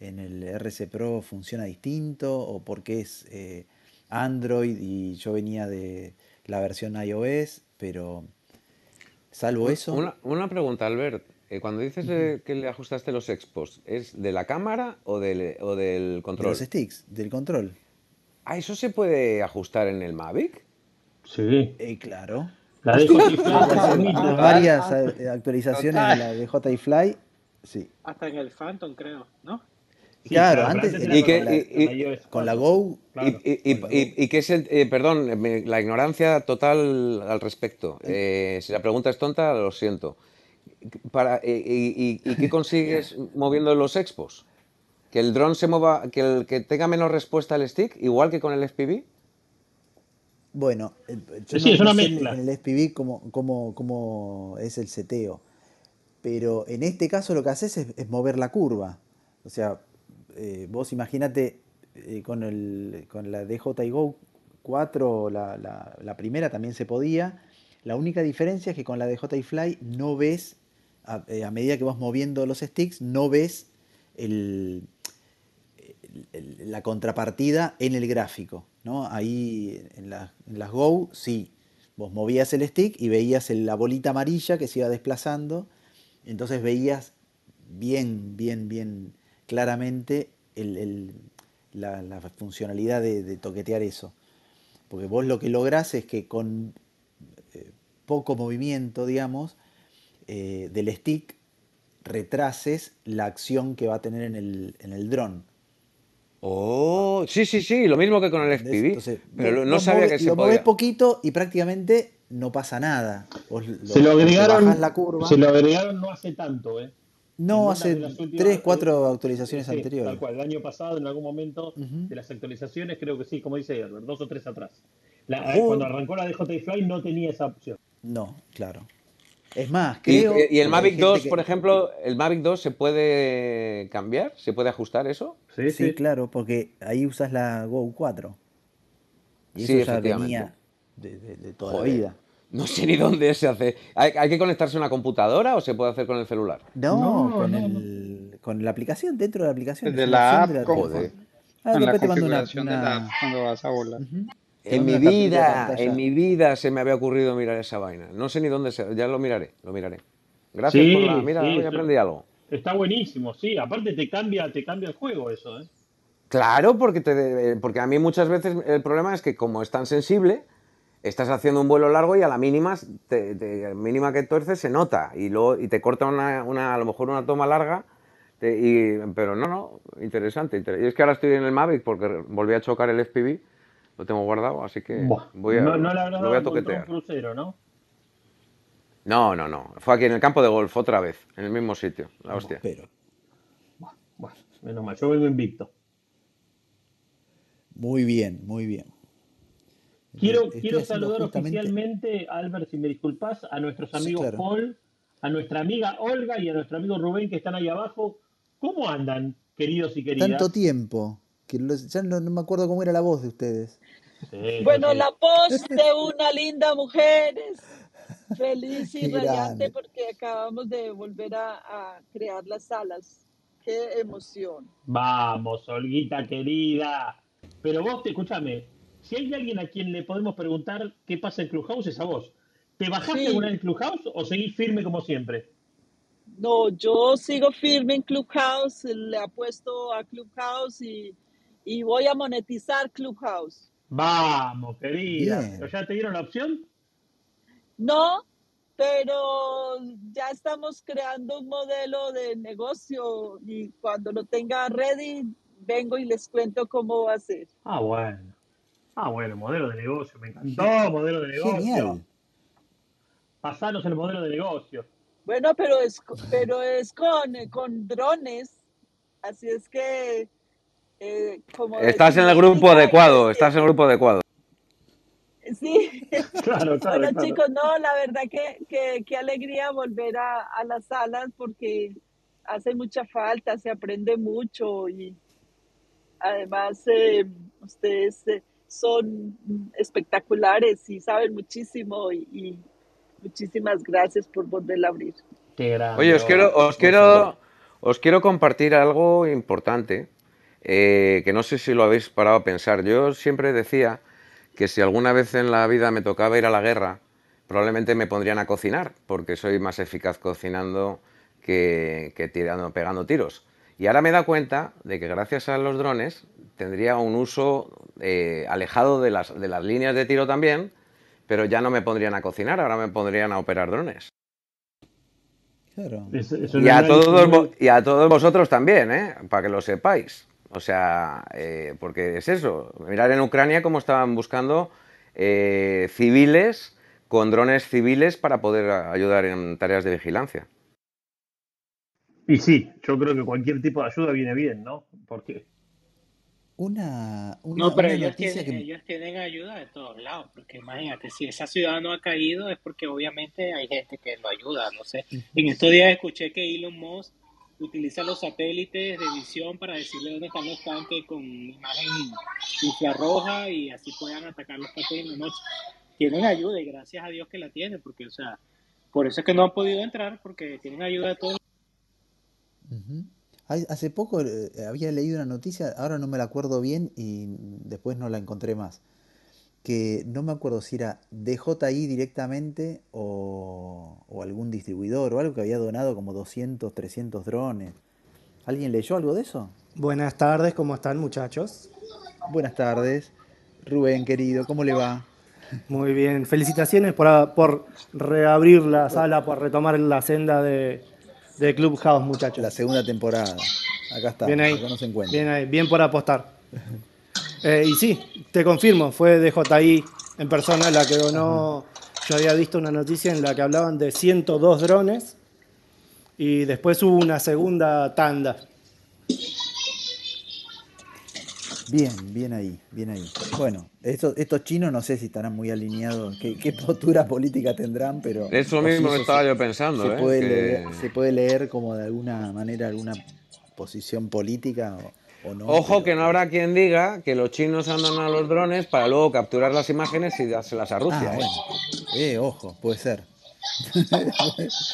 en el RC Pro funciona distinto o porque es eh, Android y yo venía de la versión iOS, pero salvo eso, Una, una pregunta, Albert. Eh, cuando dices eh, que le ajustaste los expos, ¿es de la cámara o del, o del de control? los sticks, del control. Ah, ¿eso se puede ajustar en el Mavic? Sí. Eh, claro. La de Fly varias eh, actualizaciones de la de JI Fly, sí. Hasta en el Phantom, creo, ¿no? Sí, Claro, antes Y que- con la- y- y- con la iOS Con la 4. Go, Claro. Y, y- con la y- y qué es el. eh, perdón, me- la ignorancia total al respecto. Eh, si la pregunta es tonta, lo siento. Para, y, y- y qué consigues moviendo los expos? ¿Que el dron se mueva, que, el, que tenga menos respuesta al stick, igual que con el FPV? Bueno, eh, yo Sí, no, es una mezcla. en el SPV cómo, cómo, cómo es el seteo, pero en este caso lo que haces es, es mover la curva. O sea, eh, vos imagínate eh, con, el, con la DJI Go 4, la, la- la primera también se podía. La única diferencia es que con la DJI Fly no ves, a, a medida que vas moviendo los sticks, no ves el- la contrapartida en el gráfico. ¿no? Ahí en, la- en las Go, sí, vos movías el stick y veías la bolita amarilla que se iba desplazando, entonces veías bien, bien, bien claramente la, funcionalidad de, de toquetear eso. Porque vos lo que lográs es que con eh, poco movimiento, digamos, eh, del stick, retrases la acción que va a tener en el, en el dron. Oh, sí, sí, sí, lo mismo que con el. FPV. Entonces, pero no sabía que se lo podía. poquito y prácticamente no pasa nada. Se lo agregaron, la curva. se lo agregaron no hace tanto, ¿eh? No, hace de las últimas- 3, 4 eh, actualizaciones sí, anteriores. Tal cual, el año pasado, en algún momento de las actualizaciones, creo que sí, como dice Herbert, dos o tres atrás. La- Joder. cuando arrancó la DJI Fly no tenía esa opción. No, claro. Es más, Y, creo. y el que hay Mavic gente 2, que- por ejemplo, ¿el Mavic 2 se puede cambiar? ¿Se puede ajustar eso? Sí, Sí, claro, porque ahí usas la Go 4. Y eso Sí, ya efectivamente. venía de, de- de toda Joder. la vida. No sé ni dónde se hace. ¿Hay, hay que conectarse a una computadora o se puede hacer con el celular? No, No, con, no, el, con la aplicación, dentro de la aplicación. La de app, la como- aplicación. Ah, Con la después te mando una, configuración de la app cuando vas a volar. En mi vida, en mi vida se me había ocurrido mirar esa vaina. No sé ni dónde se... Ya lo miraré, lo miraré. Gracias Sí, por la... Mira, sí, hoy aprendí algo. Está buenísimo, sí. Aparte te cambia, te cambia el juego eso, ¿eh? Claro, porque, te, porque a mí muchas veces el problema es que como es tan sensible, estás haciendo un vuelo largo y a la mínima, te- te- mínima que tuerces se nota y, luego, y te corta una, una- a lo mejor una toma larga. te- y- pero no, no, interesante. inter- Y es que ahora estoy en el Mavic porque volví a chocar el FPV, lo tengo guardado, así que Buah, voy a, no, no lo voy a toquetear. un crucero, ¿no? No, no, no. Fue aquí en el campo de golf, otra vez, en el mismo sitio. La hostia. Pero, Bueno, menos mal, yo vengo invicto. muy bien, muy bien. Quiero, Estoy quiero saludar justamente- oficialmente, Albert, si me disculpas, a nuestros Sí, amigos claro. Paul, a nuestra amiga Olga y a nuestro amigo Rubén que están ahí abajo. ¿Cómo andan, queridos y queridas? Tanto tiempo, que los- ya no, no me acuerdo cómo era la voz de ustedes. Sí, Bueno, sí. la voz de una linda mujer es feliz y Qué radiante grande. porque acabamos de volver a, a crear las salas. Qué emoción. Vamos, Olguita querida. Pero vos, te, escúchame, si hay alguien a quien le podemos preguntar qué pasa en Clubhouse, es a vos. ¿Te bajaste Sí. alguna en Clubhouse o seguís firme como siempre? No, yo sigo firme en Clubhouse, le apuesto a Clubhouse y, y voy a monetizar Clubhouse. Vamos, querida. Bien. ¿Pero ¿Ya te dieron la opción? No, pero ya estamos creando un modelo de negocio y cuando lo tenga ready, vengo y les cuento cómo va a ser. Ah, bueno. Ah, bueno, modelo de negocio. Me encantó, modelo de negocio. Genial. Pasanos el modelo de negocio. Bueno, pero es, pero es con, con drones, así es que... eh, como Estás en el grupo "Pica y adecuado, crece". estás en el grupo adecuado. Sí, Claro, claro, bueno claro. chicos, no, la verdad que, que, qué alegría volver a, a las salas porque hace mucha falta, se aprende mucho y además eh, ustedes eh, son espectaculares y saben muchísimo y, y muchísimas gracias por volver a abrir. Qué grande. Oye, os Olga. quiero, os quiero, os quiero compartir algo importante eh, que no sé si lo habéis parado a pensar. Yo siempre decía que si alguna vez en la vida me tocaba ir a la guerra, probablemente me pondrían a cocinar, porque soy más eficaz cocinando que, que tirando, pegando tiros. Y ahora me da cuenta de que gracias a los drones tendría un uso eh, alejado de las, de las líneas de tiro también, pero ya no me pondrían a cocinar, ahora me pondrían a operar drones. Claro. A, todos, y a todos vosotros también, ¿eh? para que lo sepáis. O sea, eh, porque es eso, mirar en Ucrania cómo estaban buscando eh, civiles con drones civiles para poder ayudar en tareas de vigilancia. Y sí, yo creo que cualquier tipo de ayuda viene bien, ¿no? Porque Una, una, No, pero una ellos noticia tienen, que... ellos tienen ayuda de todos lados, porque imagínate, si esa ciudad no ha caído es porque obviamente hay gente que lo ayuda, no sé. En estos días escuché que Elon Musk utiliza los satélites de visión para decirle dónde están los tanques con imagen infrarroja y así puedan atacar los tanques en la noche. Tienen ayuda y gracias a Dios que la tienen, porque, o sea, por eso es que no han podido entrar, porque tienen ayuda de todos. Hay- Hace poco eh, había leído una noticia, ahora no me la acuerdo bien y después no la encontré más. Que no me acuerdo si era DJI directamente o, o algún distribuidor o algo que había donado como 200, 300 drones. ¿Alguien leyó algo de eso? Buenas tardes, ¿cómo están muchachos? Buenas tardes. Rubén, querido, ¿cómo le va? Muy bien, felicitaciones por, por reabrir la sala, por retomar la senda de, de Clubhouse, La muchachos. segunda temporada. Acá está, Bien ahí, acá nos encuentra. bien ahí, bien por apostar. Eh, y sí, te confirmo, fue DJI en persona la que donó. Yo había visto una noticia en la que hablaban de 102 drones y después hubo una segunda tanda. Bien, bien ahí, bien ahí. Bueno, estos, estos chinos no sé si estarán muy alineados, qué, qué postura política tendrán, pero... Eso mismo eso estaba se- yo pensando, se ¿eh? puede, que- leer, se puede leer como de alguna manera alguna posición política o, o no. Ojo pero- que no habrá quien diga que los chinos andan a los drones para luego capturar las imágenes y dárselas a Rusia. Ah, ¿eh? bueno. Eh, ojo, puede ser.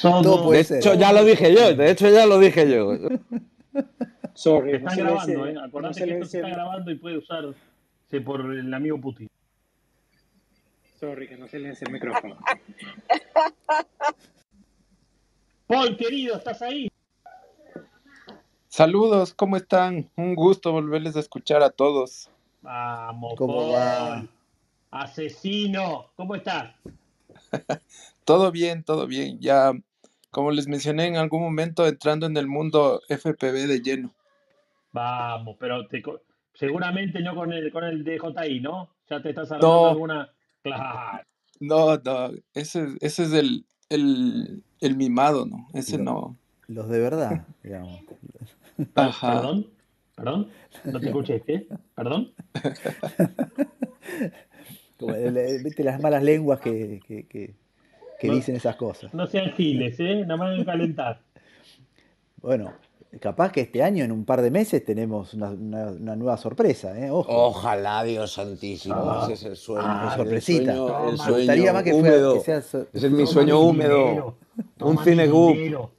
Todo- Todo De puede ser. hecho, ya lo dije yo, de hecho ya lo dije yo. Sorry, están no grabando, ¿eh? no Acordate que esto se está grabando y puede usarse por el amigo Putin. Sorry, que no se le el micrófono. Paul, querido, ¿estás ahí? Saludos, ¿cómo están? Un gusto volverles a escuchar a todos. Vamos, ¿Cómo va? Asesino, ¿cómo estás? Todo bien, todo bien. Ya, como les mencioné en algún momento, entrando en el mundo FPV de lleno. Vamos, pero te co- seguramente no con el, con el DJI, ¿no? Ya te estás armando No. alguna. Claro. No, no, ese, ese es el, el, el mimado, ¿no? Ese Lo- no. Los de verdad, digamos. Ajá. ¿Perdón? ¿Perdón? No te escuché, ¿qué? ¿Perdón? Como ¿viste las malas lenguas que, que, que- que No. dicen esas cosas? No sean giles, ¿eh? Nada más de calentar. Bueno, capaz que este año, en un par de meses, tenemos una, una- una nueva sorpresa, ¿eh? Ojo. Ojalá, Dios santísimo, Ah, ese es el sueño. ah, el sorpresita. sueño- el gustaría sueño más que, fuera- húmedo. que sea Ese es mi sueño húmedo. dinero, Un dinero.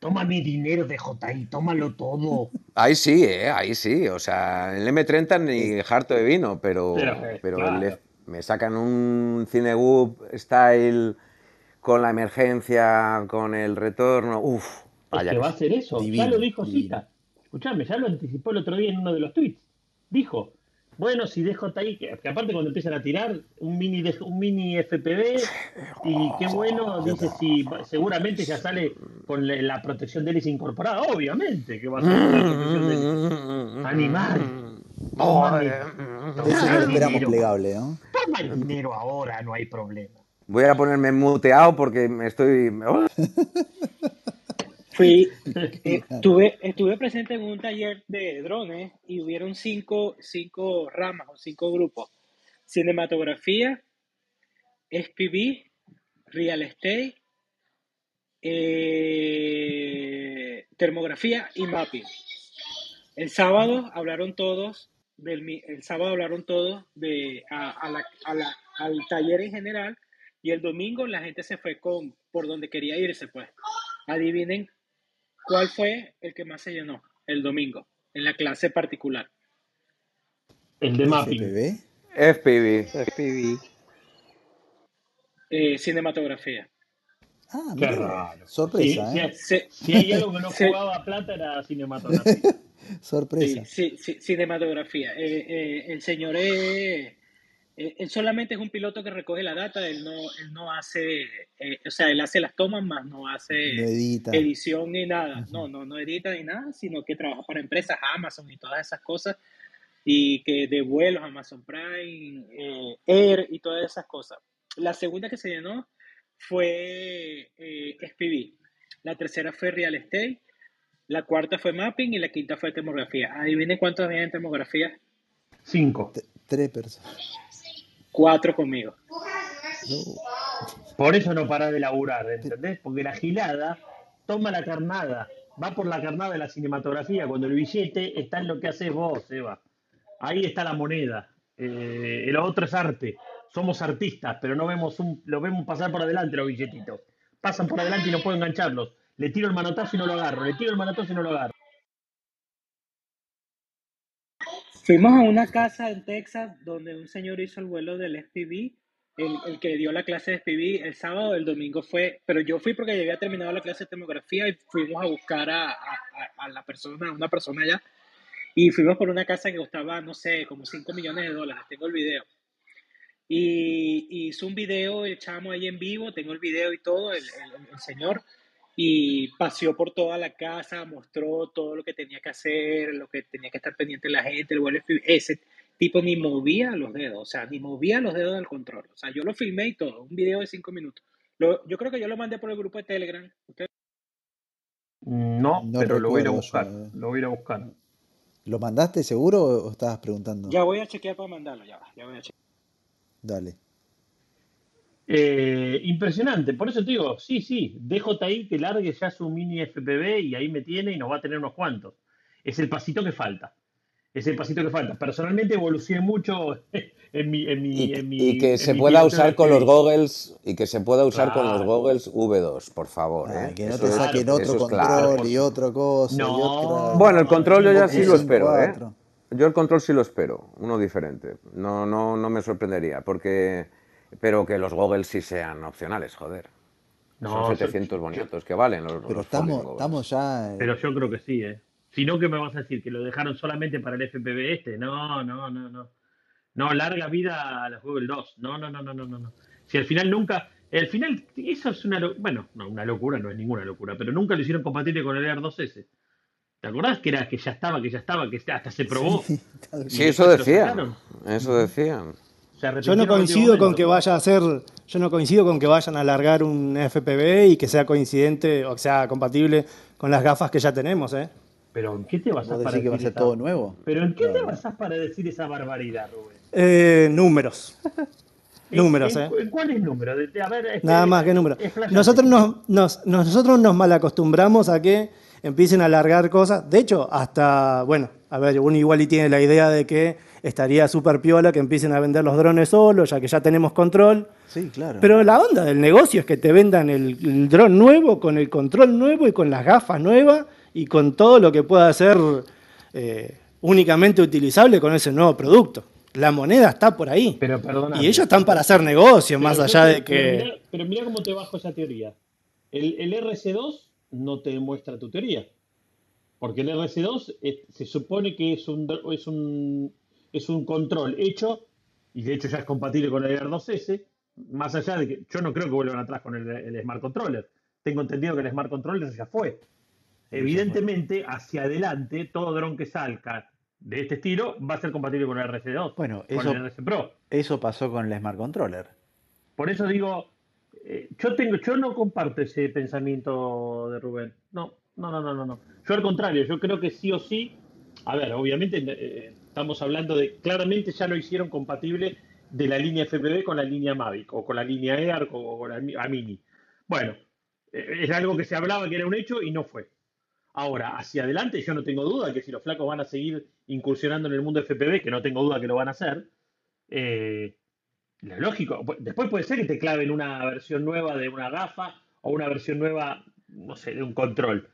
Toma mi dinero de JI, tómalo todo. Ahí sí, ¿eh? ahí sí. O sea, el M30 ni harto de vino, pero, Pero, pero claro. el me sacan un Cinegoop style con la emergencia, con el retorno. Uf, Es vaya. que que va a hacer eso. Divino, ya lo dijo. Cita. Escuchame, ya lo anticipó el otro día en uno de los tweets. Dijo, bueno, si DJI, que, que aparte cuando empiezan a tirar un mini, de- un mini FPV, y qué bueno, dice, si seguramente ya sale con la, la protección de hélice incorporada. Obviamente que va a ser con la protección de hélice. Animal. Toma mi- toma esperamos plegable, ¿no? Toma el dinero ahora, no hay problema. Voy a ponerme muteado porque me estoy. Fui, eh, estuve, estuve presente en un taller de drones y hubieron cinco, cinco ramas o cinco grupos. Cinematografía, SPV, Real Estate, eh, termografía y mapping. El sábado hablaron todos del, mi- el sábado hablaron todos de a, a la- a la- al taller en general y el domingo la gente se fue con por donde quería irse pues. Adivinen cuál fue el que más se llenó el domingo en la clase particular. El de mapping. FPV. FPV. FPV. Eh, cinematografía. Ah, Qué mira, raro. sorpresa, Sí, ¿eh? sí, Se- Si hay algo que no se- jugaba a plata era cinematografía. Sorpresa. Sí, sí, sí, cinematografía. Eh, eh, el señor es, eh, él solamente es un piloto que recoge la data, él no, él no hace, eh, o sea, él hace las tomas, más no hace edita. edición ni nada. No, no, no edita ni nada, sino que trabaja para empresas, Amazon y todas esas cosas, y que de vuelos, Amazon Prime, eh, Air y todas esas cosas. La segunda que se llenó fue eh, SPV. La tercera fue Real Estate. La cuarta fue Mapping y la quinta fue Termografía. Adivinen cuántos había en Termografía. Cinco. T- Tres personas. Cuatro conmigo. Por eso no para de laburar, ¿entendés? Porque la gilada toma la carnada, va por la carnada de la cinematografía, cuando el billete está en lo que haces vos, Eva. Ahí está la moneda. Eh, lo otro es arte. Somos artistas, pero no vemos un, lo vemos pasar por adelante los billetitos. Pasan por adelante y no puedo engancharlos. Le tiro el manotazo y no lo agarro. Le tiro el manotazo y no lo agarro. Fuimos a una casa en Texas donde un señor hizo el vuelo del SPV, el, el que dio la clase de SPV el sábado, el domingo fue, pero yo fui porque ya había terminado la clase de termografía y fuimos a buscar a- a- a la persona, a una persona allá, y fuimos por una casa que costaba, no sé, como 5 millones de dólares, tengo el video. Y, y hizo un video el chamo ahí en vivo, tengo el video y todo, el, el- el señor, y paseó por toda la casa, mostró todo lo que tenía que hacer, lo que tenía que estar pendiente la gente, el vuelo ese tipo ni movía los dedos, o sea, ni movía los dedos del control. O sea, yo lo filmé y todo, un video de cinco minutos. Lo- yo creo que yo lo mandé por el grupo de Telegram. No, No pero lo voy a ir a buscar. eh. Lo voy a ir a buscar. ¿Lo mandaste seguro o o estabas preguntando? ya voy a chequear para mandarlo, ya va, ya voy a chequear. Dale. Eh, impresionante, por eso te digo, sí, sí, DJI que largue ya su mini FPV y ahí me tiene y nos va a tener unos cuantos. Es el pasito que falta. Es el pasito que falta. Personalmente evolucioné mucho en mi. En mi, Y, en mi y que en se mi pueda usar con los goggles y que se pueda usar con los goggles V2, por favor, Ah, ¿eh? que no Eso te Claro, saquen otro control claro. y otra cosa y No, otra. Bueno, el control yo ya sí lo espero, ¿eh? 4. Yo el control sí lo espero, uno diferente. No, no, no me sorprendería, porque pero que los goggles sí sean opcionales, joder. No, Son yo- 700 yo- bonitos que valen los, Pero los estamos, estamos ya. eh, Pero yo creo que sí, ¿eh? Si no, ¿qué me vas a decir? ¿Que lo dejaron solamente para el FPV este? No, no, no, no. No, larga vida a los Google 2. No, no, no, no, no, no. no. Si al final nunca. Al final, eso es una. Bueno, no, una locura no es ninguna locura, pero nunca lo hicieron compatible con el Air 2S. ¿Te acordás que era que ya estaba, que ya estaba, que hasta se probó? sí, Sí, eso decían, eso decían. Yo no coincido con que vaya a hacer, yo no coincido con que vayan a alargar un FPV y que sea coincidente o que sea compatible con las gafas que ya tenemos, ¿eh? Pero ¿en qué te ¿Vos basás para decís que va a decir ser esa... todo nuevo? ¿Pero en qué No, te basás para decir esa barbaridad, Rubén? Eh, números. ¿En- Números, en- ¿eh? ¿Cuál es número? A ver, este, Nada más que flasheante. Nosotros nos, nos- nosotros nos malacostumbramos a que empiecen a alargar cosas. De hecho, hasta, bueno, a ver, uno igual y tiene la idea de que estaría súper piola que empiecen a vender los drones solos, ya que ya tenemos control. Sí, claro. Pero la onda del negocio es que te vendan el, el dron nuevo, con el control nuevo y con las gafas nuevas y con todo lo que pueda ser eh, únicamente utilizable con ese nuevo producto. La moneda está por ahí. Pero perdona. Y ellos están para hacer negocio, más Pero allá de Pero que... pero mirá cómo te bajo esa teoría. El, el RC2 no te demuestra tu teoría. Porque el RC2 es- se supone que es un, es un es un control hecho, y de hecho ya es compatible con el Air 2S, más allá de que yo no creo que vuelvan atrás con el, el Smart Controller. Tengo entendido que el Smart Controller ya fue. Evidentemente, hacia adelante, todo dron que salga de este estilo va a ser compatible con el RC2, Bueno, con eso, el RC Pro. eso pasó con el Smart Controller. Por eso digo, eh, yo tengo, yo no comparto ese pensamiento de Rubén. No, no, no, no, no, no. Yo al contrario, yo creo que sí o sí. A ver, obviamente eh, estamos hablando de, claramente ya lo hicieron compatible de la línea FPV con la línea Mavic, o con la línea Air, o con la Mini. Bueno, eh, es algo que se hablaba que era un hecho y no fue. Ahora, hacia adelante, yo no tengo duda que si los flacos van a seguir incursionando en el mundo FPV, que no tengo duda que lo van a hacer, eh, lo lógico. pu- Después puede ser que te claven una versión nueva de una gafa o una versión nueva, no sé, de un control.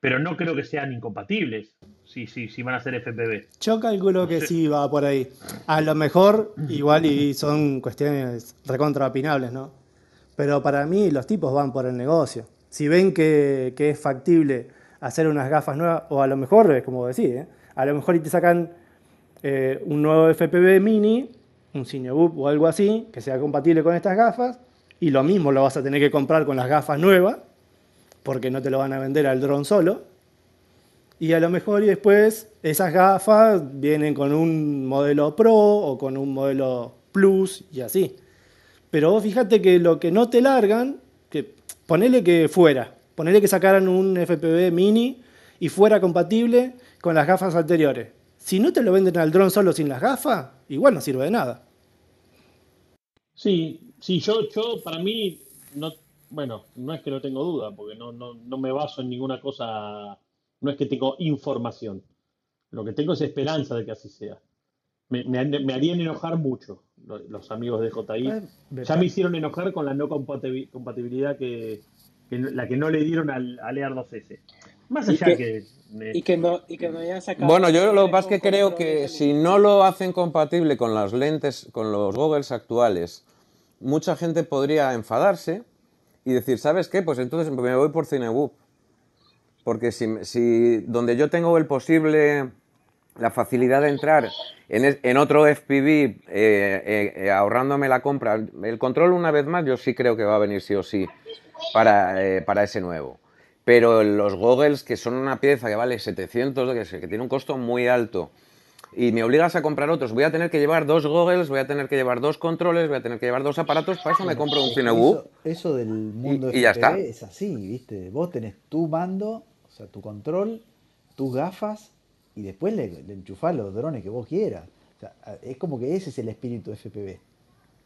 Pero no creo que sean incompatibles si, si, si van a ser FPV. Yo calculo que Sí. va por ahí. A lo mejor, igual y son cuestiones recontraopinables, ¿no? Pero para mí los tipos van por el negocio. Si ven que, que es factible hacer unas gafas nuevas, o a lo mejor, es como decís, ¿eh? a lo mejor y te sacan eh, un nuevo FPV mini, un Cinebook o algo así, que sea compatible con estas gafas, y lo mismo lo vas a tener que comprar con las gafas nuevas, porque no te lo van a vender al dron solo. Y a lo mejor y después esas gafas vienen con un modelo Pro o con un modelo Plus y así. Pero vos fíjate que lo que no te largan, que ponele que fuera, ponele que sacaran un FPV mini y fuera compatible con las gafas anteriores. Si no te lo venden al dron solo sin las gafas, igual no sirve de nada. Sí, sí, yo, yo para mí, no, bueno, no es que no tengo duda, porque no, no, no me baso en ninguna cosa, no es que tengo información. Lo que tengo es esperanza de que así sea. Me, me, harían enojar mucho lo- los amigos de JI. Eh, Ya me hicieron enojar con la no compatibi- compatibilidad que, la que no le dieron al, al Air 2S. Más Y allá que- que, me- Y que no, y que no hayan sacado. Bueno, yo lo que pasa es que creo que si no lo hacen compatible con las lentes, con los goggles actuales, mucha gente podría enfadarse y decir, ¿sabes qué? Pues entonces me voy por Cinebook. Porque si, si donde yo tengo el posible, la facilidad de entrar en, es- en otro FPV, eh, eh, eh, ahorrándome la compra, el control una vez más, yo sí creo que va a venir sí o sí para, eh, para ese nuevo. Pero los goggles, que son una pieza que vale 700, que, se- que tiene un costo muy alto, y me obligas a comprar otros, voy a tener que llevar dos goggles, voy a tener que llevar dos controles, voy a tener que llevar dos aparatos, para eso me compro un Cinebook. Eso, eso del mundo y ya FPV está. es así, ¿viste? Vos tenés tu mando, o sea, tu control, tus gafas, y después le, le enchufás los drones que vos quieras. O sea, es como que ese es el espíritu FPV.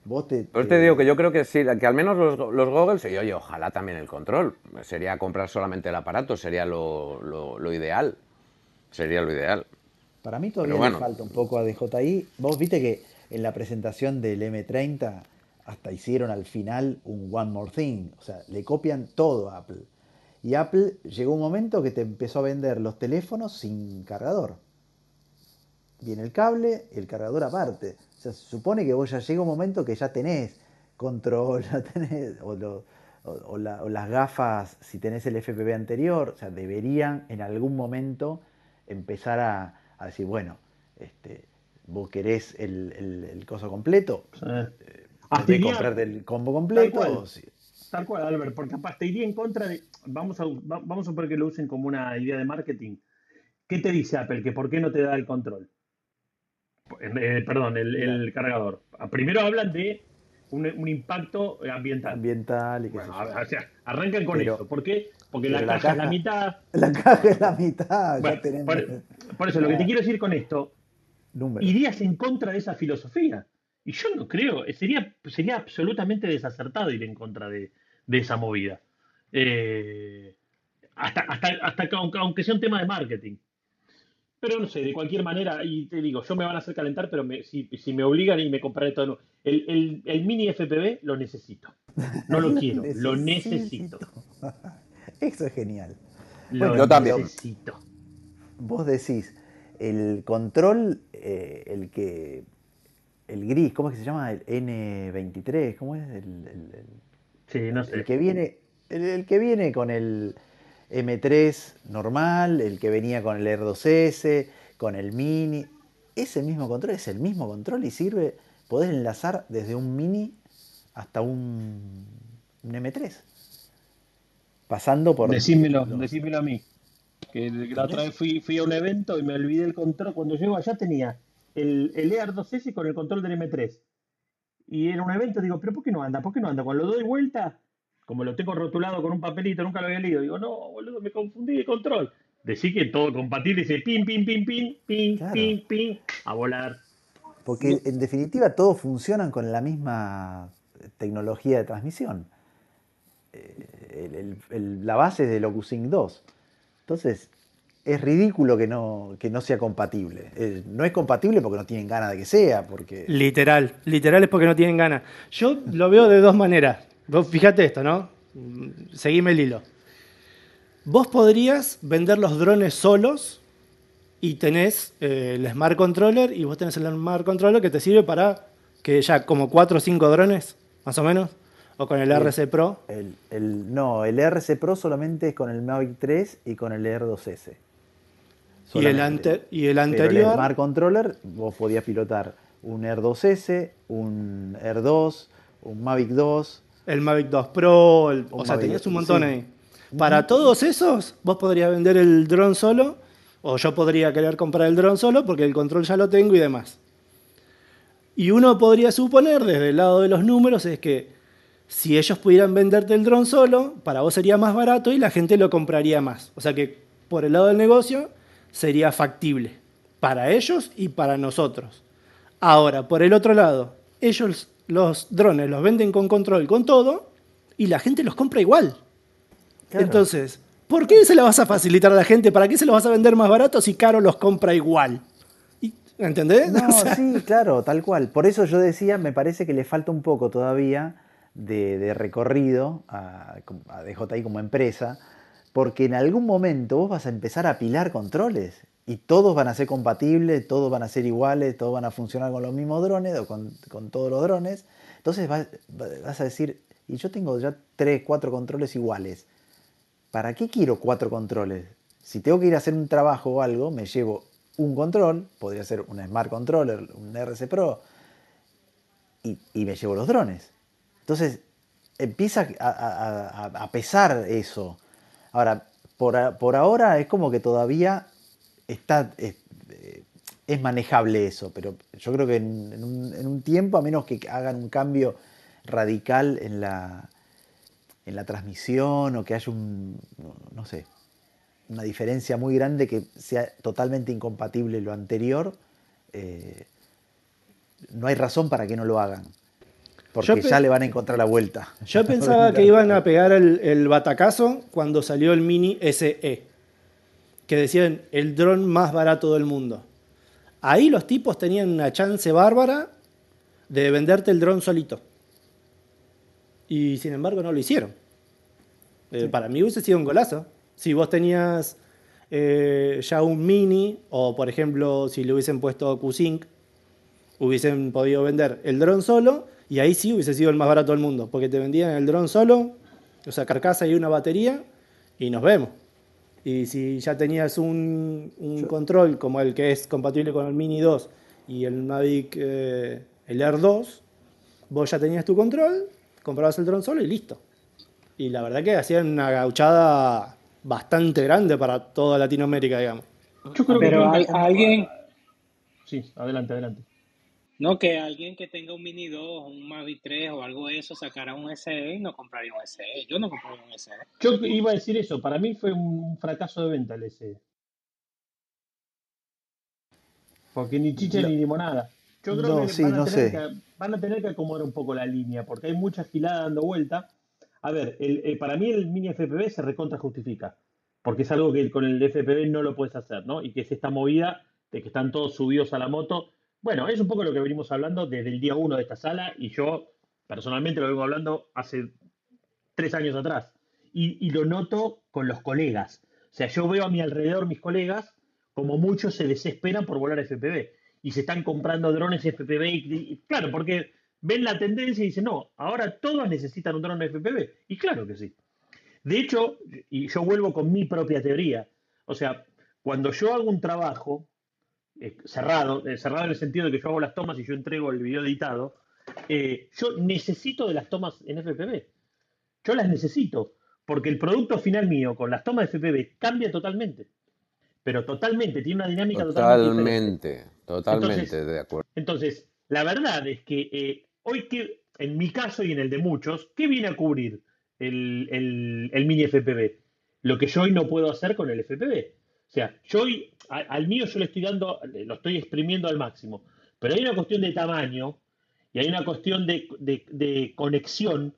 Vos te, Pues te digo que yo creo que sí, que al menos los, los goggles, y oye, ojalá también el control. Sería comprar solamente el aparato, sería lo, lo- lo ideal. Sería lo ideal. Para mí todavía bueno. le falta un poco a DJI. Vos viste que en la presentación del M30 hasta hicieron al final un One More Thing. O sea, le copian todo a Apple. Y Apple llegó un momento que te empezó a vender los teléfonos sin cargador. Viene el cable el cargador aparte. O sea, se supone que vos ya llega un momento que ya tenés control, ya tenés, o, lo- o- o la- o las gafas, si tenés el FPV anterior, o sea, deberían en algún momento empezar a, a decir, bueno, este, vos querés el, el- el coso completo, eh, de comprarte el combo Tal completo. cual. o si- Tal cual, Albert, porque capaz te iría en contra de. Vamos a, va- vamos a suponer que lo usen como una idea de marketing. ¿Qué te dice Apple? Que por qué no te da el control. eh, perdón, el, el cargador. Primero hablan de un, un impacto ambiental. Ambiental y qué sé Bueno, yo. o sea, arrancan con Pero- eso. ¿Por qué? Porque la la caja, es la mitad. La caja es la mitad. Bueno, ya tenemos por, por eso, lo que te quiero decir con esto, irías en contra de esa filosofía. Y yo no creo, eh, sería, sería absolutamente desacertado ir en contra de, de esa movida. Eh, hasta, hasta, hasta que, aunque, aunque sea un tema de marketing. Pero no sé, de cualquier manera, y te digo, yo me van a hacer calentar, pero me- si, si me obligan y me compraré todo. no. El, el, el mini FPV lo necesito. No lo quiero, lo necesito. Eso es genial. Lo Yo también. necesito. Vos decís, el control, eh, el que. El gris, ¿cómo es que se llama? El N23, ¿cómo es? El, el- el- Sí, no el sé. que viene. El, el que viene con el M3 normal, el que venía con el R2S, con el Mini. Ese mismo control es el mismo control y sirve. Podés enlazar desde un Mini hasta un, un M3. Pasando por. Decímelo, los- decímelo a mí. Que la otra vez fui, fui a un evento y me olvidé el control. Cuando llego allá tenía el, el ER2S con el control del M3. Y era un evento, digo, pero ¿por qué no anda? ¿Por qué no anda? Cuando lo doy vuelta, como lo tengo rotulado con un papelito, nunca lo había leído, digo, no, boludo, me confundí de control. Decir que todo compatible, dice pin, pin, pin, pin, pin, Claro. pin, pin, a volar. Porque en definitiva todos funcionan con la misma tecnología de transmisión. Eh, el- el- el- la base es del OcuSync 2. Entonces, es ridículo que no, que no sea compatible. Eh, no es compatible porque no tienen ganas de que sea, porque... Literal, literal es porque no tienen ganas. Yo lo veo de dos maneras. Vos fíjate esto, ¿no? Seguime el hilo. Vos podrías vender los drones solos y tenés eh, el Smart Controller y vos tenés el Smart Controller que te sirve para que ya como 4 o 5 drones, más o menos, o con el. RC Pro. El, el- no, el RC Pro solamente es con el Mavic 3 y con el R2S. Y el, ante- y el Pero anterior, el Smart Controller, vos podías pilotar un R2S, un R2, un Mavic 2. El Mavic 2 Pro, el- o sea, Mavic- tenías un montón sí. ahí. Para todos esos, vos podrías vender el dron solo, o yo podría querer comprar el dron solo porque el control ya lo tengo y demás. Y uno podría suponer, desde el lado de los números, es que si ellos pudieran venderte el dron solo, para vos sería más barato y la gente lo compraría más. O sea que por el lado del negocio sería factible para ellos y para nosotros. Ahora, por el otro lado, ellos los drones los venden con control, con todo, y la gente los compra igual. Claro. Entonces, ¿por qué se la vas a facilitar a la gente? ¿Para qué se los vas a vender más baratos si Caro los compra igual? ¿Entendés? No, O sea, sí, claro, tal cual. Por eso yo decía, me parece que le falta un poco todavía de, de recorrido a, a DJI como empresa, porque en algún momento vos vas a empezar a apilar controles y todos van a ser compatibles, todos van a ser iguales, todos van a funcionar con los mismos drones o con, con todos los drones. Entonces vas, a decir, y yo tengo ya tres, cuatro controles iguales. ¿Para qué quiero cuatro controles? Si tengo que ir a hacer un trabajo o algo, me llevo un control, podría ser un Smart Controller, un RC Pro, y, y me llevo los drones. Entonces empieza a, a- a- pesar eso. Ahora, por, por ahora es como que todavía está, es, eh, es manejable eso, pero yo creo que en, en un, en un tiempo, a menos que hagan un cambio radical en la, en la transmisión o que haya un, no, no sé, una diferencia muy grande que sea totalmente incompatible lo anterior, eh, no hay razón para que no lo hagan. Porque ya le van a encontrar la vuelta. Yo pensaba que iban a pegar el, el batacazo cuando salió el Mini SE, que decían el dron más barato del mundo. Ahí los tipos tenían una chance bárbara de venderte el dron solito. Y sin embargo no lo hicieron. Eh, Para mí hubiese sido un golazo. Si vos tenías eh, ya un Mini, o por ejemplo si le hubiesen puesto QSync, hubiesen podido vender el dron solo y ahí sí hubiese sido el más barato del mundo, porque te vendían el dron solo, o sea, carcasa y una batería y nos vemos. Y si ya tenías un, un control como el que es compatible con el Mini 2 y el Mavic, eh, el Air 2, vos ya tenías tu control, comprabas el dron solo y listo. Y la verdad que hacían una gauchada bastante grande para toda Latinoamérica, digamos. Yo creo que Pero hay alguien, sí, adelante, adelante. No, que alguien que tenga un Mini 2, un Mavic 3 o algo de eso sacara un SE y no compraría un SE. Yo no compraría un SE. Yo iba a decir eso, para mí fue un fracaso de venta el SE. Porque ni chicha No, ni limonada. Yo creo no, que sí, van a no tener sé. que, van a tener que acomodar un poco la línea, porque hay mucha gilada dando vuelta. A ver, el- eh, para mí el mini FPV se recontra justifica, porque es algo que con el FPV no lo puedes hacer, ¿no? Y que es esta movida de que están todos subidos a la moto. Bueno, es un poco lo que venimos hablando desde el día uno de esta sala, y yo personalmente lo vengo hablando hace tres años atrás. Y, lo noto con los colegas. O sea, yo veo a mi alrededor mis colegas, como muchos se desesperan por volar FPV. Y se están comprando drones FPV. Y- claro, porque ven la tendencia y dicen, no, ahora todos necesitan un dron FPV. Y claro que sí. De hecho, y yo vuelvo con mi propia teoría. O sea, cuando yo hago un trabajo eh, cerrado, eh, cerrado en el sentido de que yo hago las tomas y yo entrego el video editado, eh, yo necesito de las tomas en FPV. Yo las necesito, porque el producto final mío con las tomas de FPV cambia totalmente. Pero totalmente, tiene una dinámica totalmente. Totalmente, totalmente Entonces, de acuerdo. entonces la verdad es que hoy que, en mi caso y en el de muchos, ¿qué viene a cubrir el, el- el mini FPV? Lo que yo hoy no puedo hacer con el FPV. O sea, yo hoy, al mío yo le estoy dando, lo estoy exprimiendo al máximo. Pero hay una cuestión de tamaño y hay una cuestión de, conexión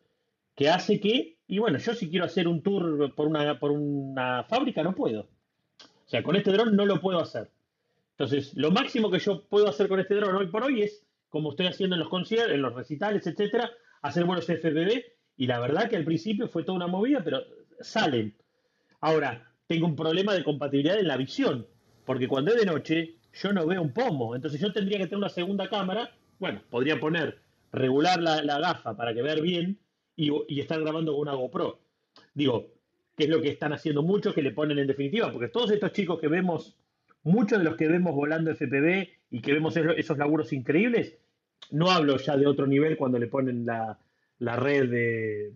que hace que, y bueno, yo si quiero hacer un tour por una, por una fábrica no puedo. O sea, con este dron no lo puedo hacer. Entonces, lo máximo que yo puedo hacer con este dron hoy por hoy es, como estoy haciendo en los conciertos, en los recitales, etcétera, hacer vuelos FPV. Y la verdad que al principio fue toda una movida, pero salen. Ahora, tengo un problema de compatibilidad en la visión, porque cuando es de noche, yo no veo un pomo. Entonces, yo tendría que tener una segunda cámara. Bueno, podría poner, regular la, la gafa para que ver bien y, estar grabando con una GoPro. Digo, que es lo que están haciendo muchos que le ponen en definitiva, porque todos estos chicos que vemos, muchos de los que vemos volando FPV y que vemos esos, esos laburos increíbles, no hablo ya de otro nivel cuando le ponen la, la red de...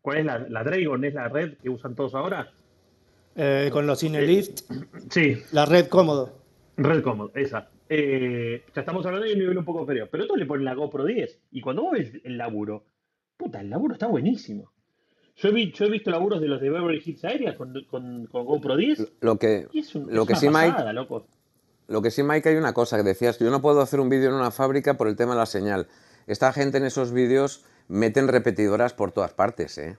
¿Cuál es la, la Dragon? ¿Es la red que usan todos ahora? Eh, con los Eh, Cinelift, sí, la red cómodo. Red Cómodo, esa. Eh, ya estamos hablando de un nivel un poco inferior, pero todos le ponen la GoPro 10 y cuando vos ves el laburo, puta, el laburo está buenísimo. Yo he, vi- yo he visto laburos de los de Beverly Hills Aéreas con, con, con GoPro 10 Lo que, y es, un- lo es que una sí, Mike, loco. Lo que sí, Mike, hay una cosa que decías, yo no puedo hacer un vídeo en una fábrica por el tema de la señal. Esta gente en esos vídeos meten repetidoras por todas partes, ¿eh?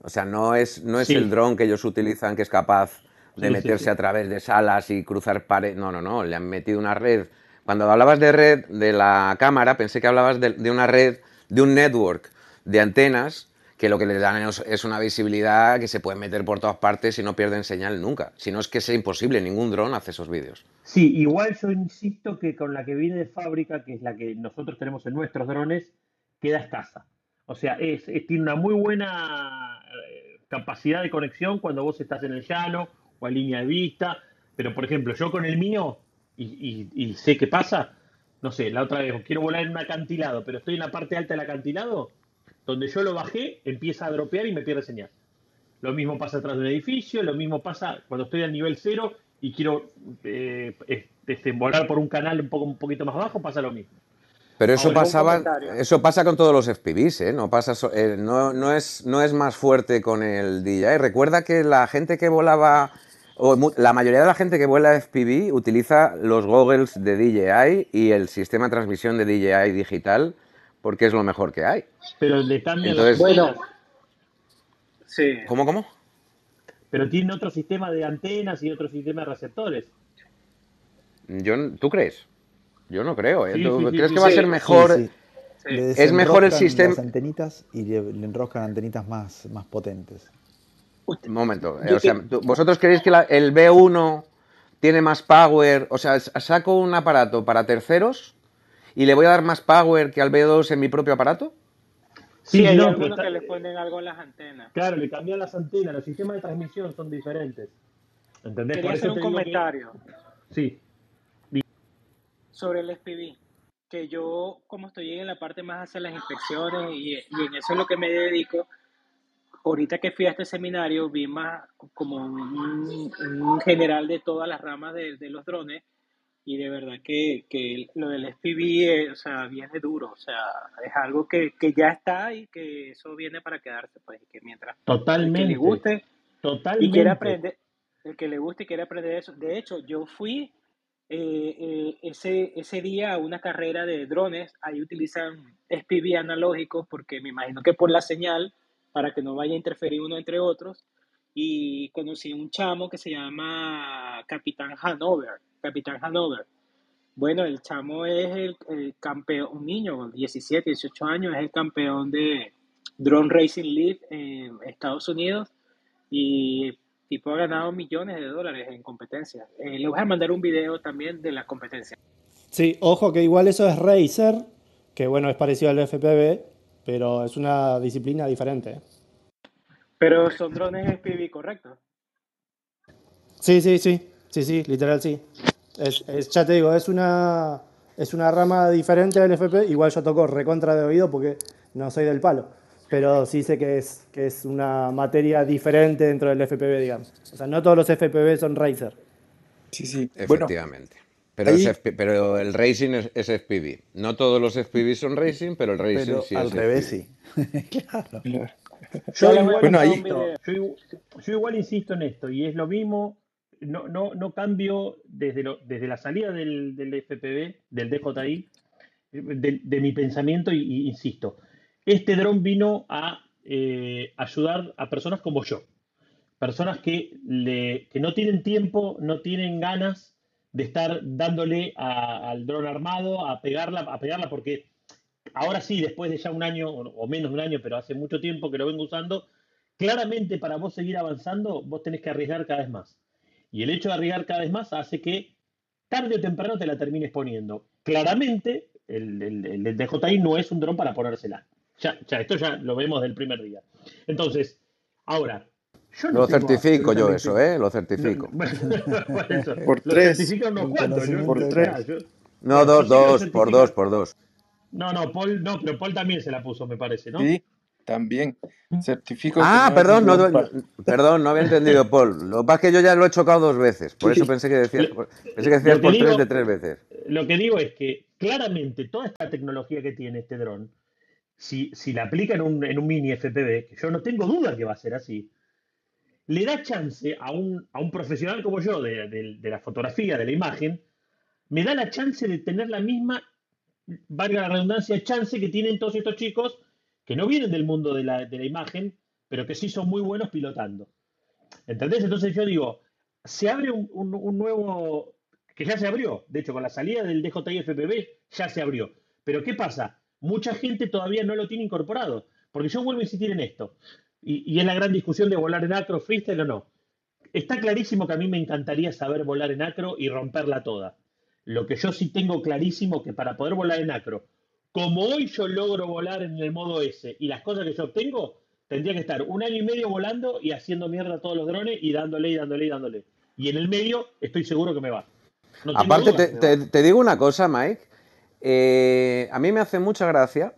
O sea, no es, no es el dron que ellos utilizan que es capaz de sí, meterse sí. a través de salas y cruzar paredes. No, no, no, le han metido una red. Cuando hablabas de red de la cámara, pensé que hablabas de, de una red, de un network de antenas que lo que les dan es, es una visibilidad que se puede meter por todas partes y no pierden señal nunca. Si no es que sea imposible, ningún dron hace esos vídeos. Sí, igual yo insisto que con la que viene de fábrica, que es la que nosotros tenemos en nuestros drones, queda escasa. O sea, es, tiene una muy buena eh, capacidad de conexión cuando vos estás en el llano o a línea de vista. Pero, por ejemplo, yo con el mío, y, sé qué pasa, no sé, la otra vez quiero volar en un acantilado, pero estoy en la parte alta del acantilado, donde yo lo bajé, empieza a dropear y me pierde señal. Lo mismo pasa atrás de un edificio, lo mismo pasa cuando estoy al nivel cero y quiero eh, volar por un canal un, poco, un poquito más bajo, pasa lo mismo. Pero eso pasaba, eso pasa con todos los FPVs, ¿eh? No, pasa so- eh, no, no es, no es más fuerte con el DJI. Recuerda que la gente que volaba, o la mayoría de la gente que vuela FPV utiliza los goggles de DJI y el sistema de transmisión de DJI digital porque es lo mejor que hay. Pero le cambian Entonces, Bueno, sí. ¿cómo, cómo? pero tiene otro sistema de antenas y otro sistema de receptores. Yo, ¿Tú crees? Yo no creo, ¿eh? Sí, ¿Tú sí, sí, crees sí, que va a ser mejor? sí. sí. Le Es mejor el sistema... las antenitas y le, le enroscan antenitas más, más potentes. Un momento, eh, o sea, que, ¿tú- ¿vosotros creéis que la- el B1 tiene más power? O sea, saco un aparato para terceros y le voy a dar más power que al B2 en mi propio aparato? sí, Sí, hay no, algunos está, que les ponen algo en las antenas. claro, le cambian las antenas, los sistemas de transmisión son diferentes. ¿Entendés? Quería Por hacer eso un que comentario sí, sobre el SPV, que yo como estoy en la parte más hacia las inspecciones y, y en eso es lo que me dedico, ahorita que fui a este seminario vi más como un, un general de todas las ramas de, de los drones y de verdad que, que lo del SPV eh, o sea, viene duro, o sea, es algo que, que ya está y que eso viene para quedarse, pues, y que mientras el que le Totalmente, guste y quiere totalmente. aprender, el que le guste y quiere aprender eso. De hecho, yo fui eh, eh, ese, ese día una carrera de drones, ahí utilizan SPV analógicos porque me imagino que por la señal, para que no vaya a interferir uno entre otros, y conocí un chamo que se llama Capitán Hanover, Capitán Hanover. Bueno, el chamo es el, el campeón, un niño, 17, 18 años, es el campeón de Drone Racing League en Estados Unidos y tipo ha ganado millones de dólares en competencias. Eh, le voy a mandar un video también de la competencia. Sí, ojo que igual eso es Racer, que bueno, es parecido al FPV, pero es una disciplina diferente. Pero son drones SPV, ¿correcto? Sí, sí, sí, sí, sí, literal sí. Es, es- ya te digo, es una, es una rama diferente del FP. Igual yo toco recontra de oído porque no soy del palo. Pero sí sé que es, que es una materia diferente dentro del FPV, digamos. O sea, no todos los FPV son racer. Sí, sí. Bueno, Efectivamente. Pero, ahí, es FP pero el racing es, es FPV. No todos los FPV son racing, pero el racing Pero sí al es revés sí. claro. claro. Yo igual Bueno, ahí, yo, igu- yo igual insisto en esto, y es lo mismo, no, no, no cambio desde, lo- desde la salida del, del FPV, del DJI, eh, de, de mi pensamiento, y, y insisto, este dron vino a eh, ayudar a personas como yo, personas que, no tienen tiempo, no tienen ganas de estar dándole al dron armado, a pegarla, a pegarla, porque ahora sí, después de ya un año o menos de un año, pero hace mucho tiempo que lo vengo usando, claramente para vos seguir avanzando, vos tenés que arriesgar cada vez más. Y el hecho de arriesgar cada vez más hace que tarde o temprano te la termines poniendo. Claramente, el DJI no es un dron para ponérsela. Ya, ya, esto ya lo vemos del primer día. Entonces, ahora, yo no Lo certifico yo eso, ¿eh? Lo no, certifico. por eso, por lo tres, certifican unos Un cuantos. Yo, por tres. yo, No, dos, dos, por dos, por dos. No, no, Paul, no, pero Paul también se la puso, me parece, ¿no? Sí, también. Certifico Ah, no perdón, no, no, perdón, no había entendido, Paul. Lo que pasa es que yo ya lo he chocado dos veces. Por eso pensé que decías, pensé que decías por tres de tres veces. lo que digo es que claramente toda esta tecnología que tiene este dron, si, si la aplica en un, mini FPV, que yo no tengo duda que va a ser así, le da chance a un, profesional como yo de, la fotografía, de la imagen, me da la chance de tener la misma, valga la redundancia, chance que tienen todos estos chicos que no vienen del mundo de la, imagen, pero que sí son muy buenos pilotando. ¿Entendés? Entonces yo digo, se abre un- un nuevo, que ya se abrió, de hecho con la salida del DJI FPV ya se abrió. Pero ¿qué pasa? Mucha gente todavía no lo tiene incorporado, porque yo vuelvo a insistir en esto, y, y es la gran discusión de volar en acro, freestyle o no. Está clarísimo que a mí me encantaría saber volar en acro y romperla toda. Lo que yo sí tengo clarísimo que para poder volar en acro, como hoy yo logro volar en el modo S y las cosas que yo obtengo, tendría que estar un año y medio volando y haciendo mierda a todos los drones y dándole y dándole y dándole. Y en el medio estoy seguro que me va. No Aparte, duda te, que me va. te- te digo una cosa, Mike. Eh, a mí me hace mucha gracia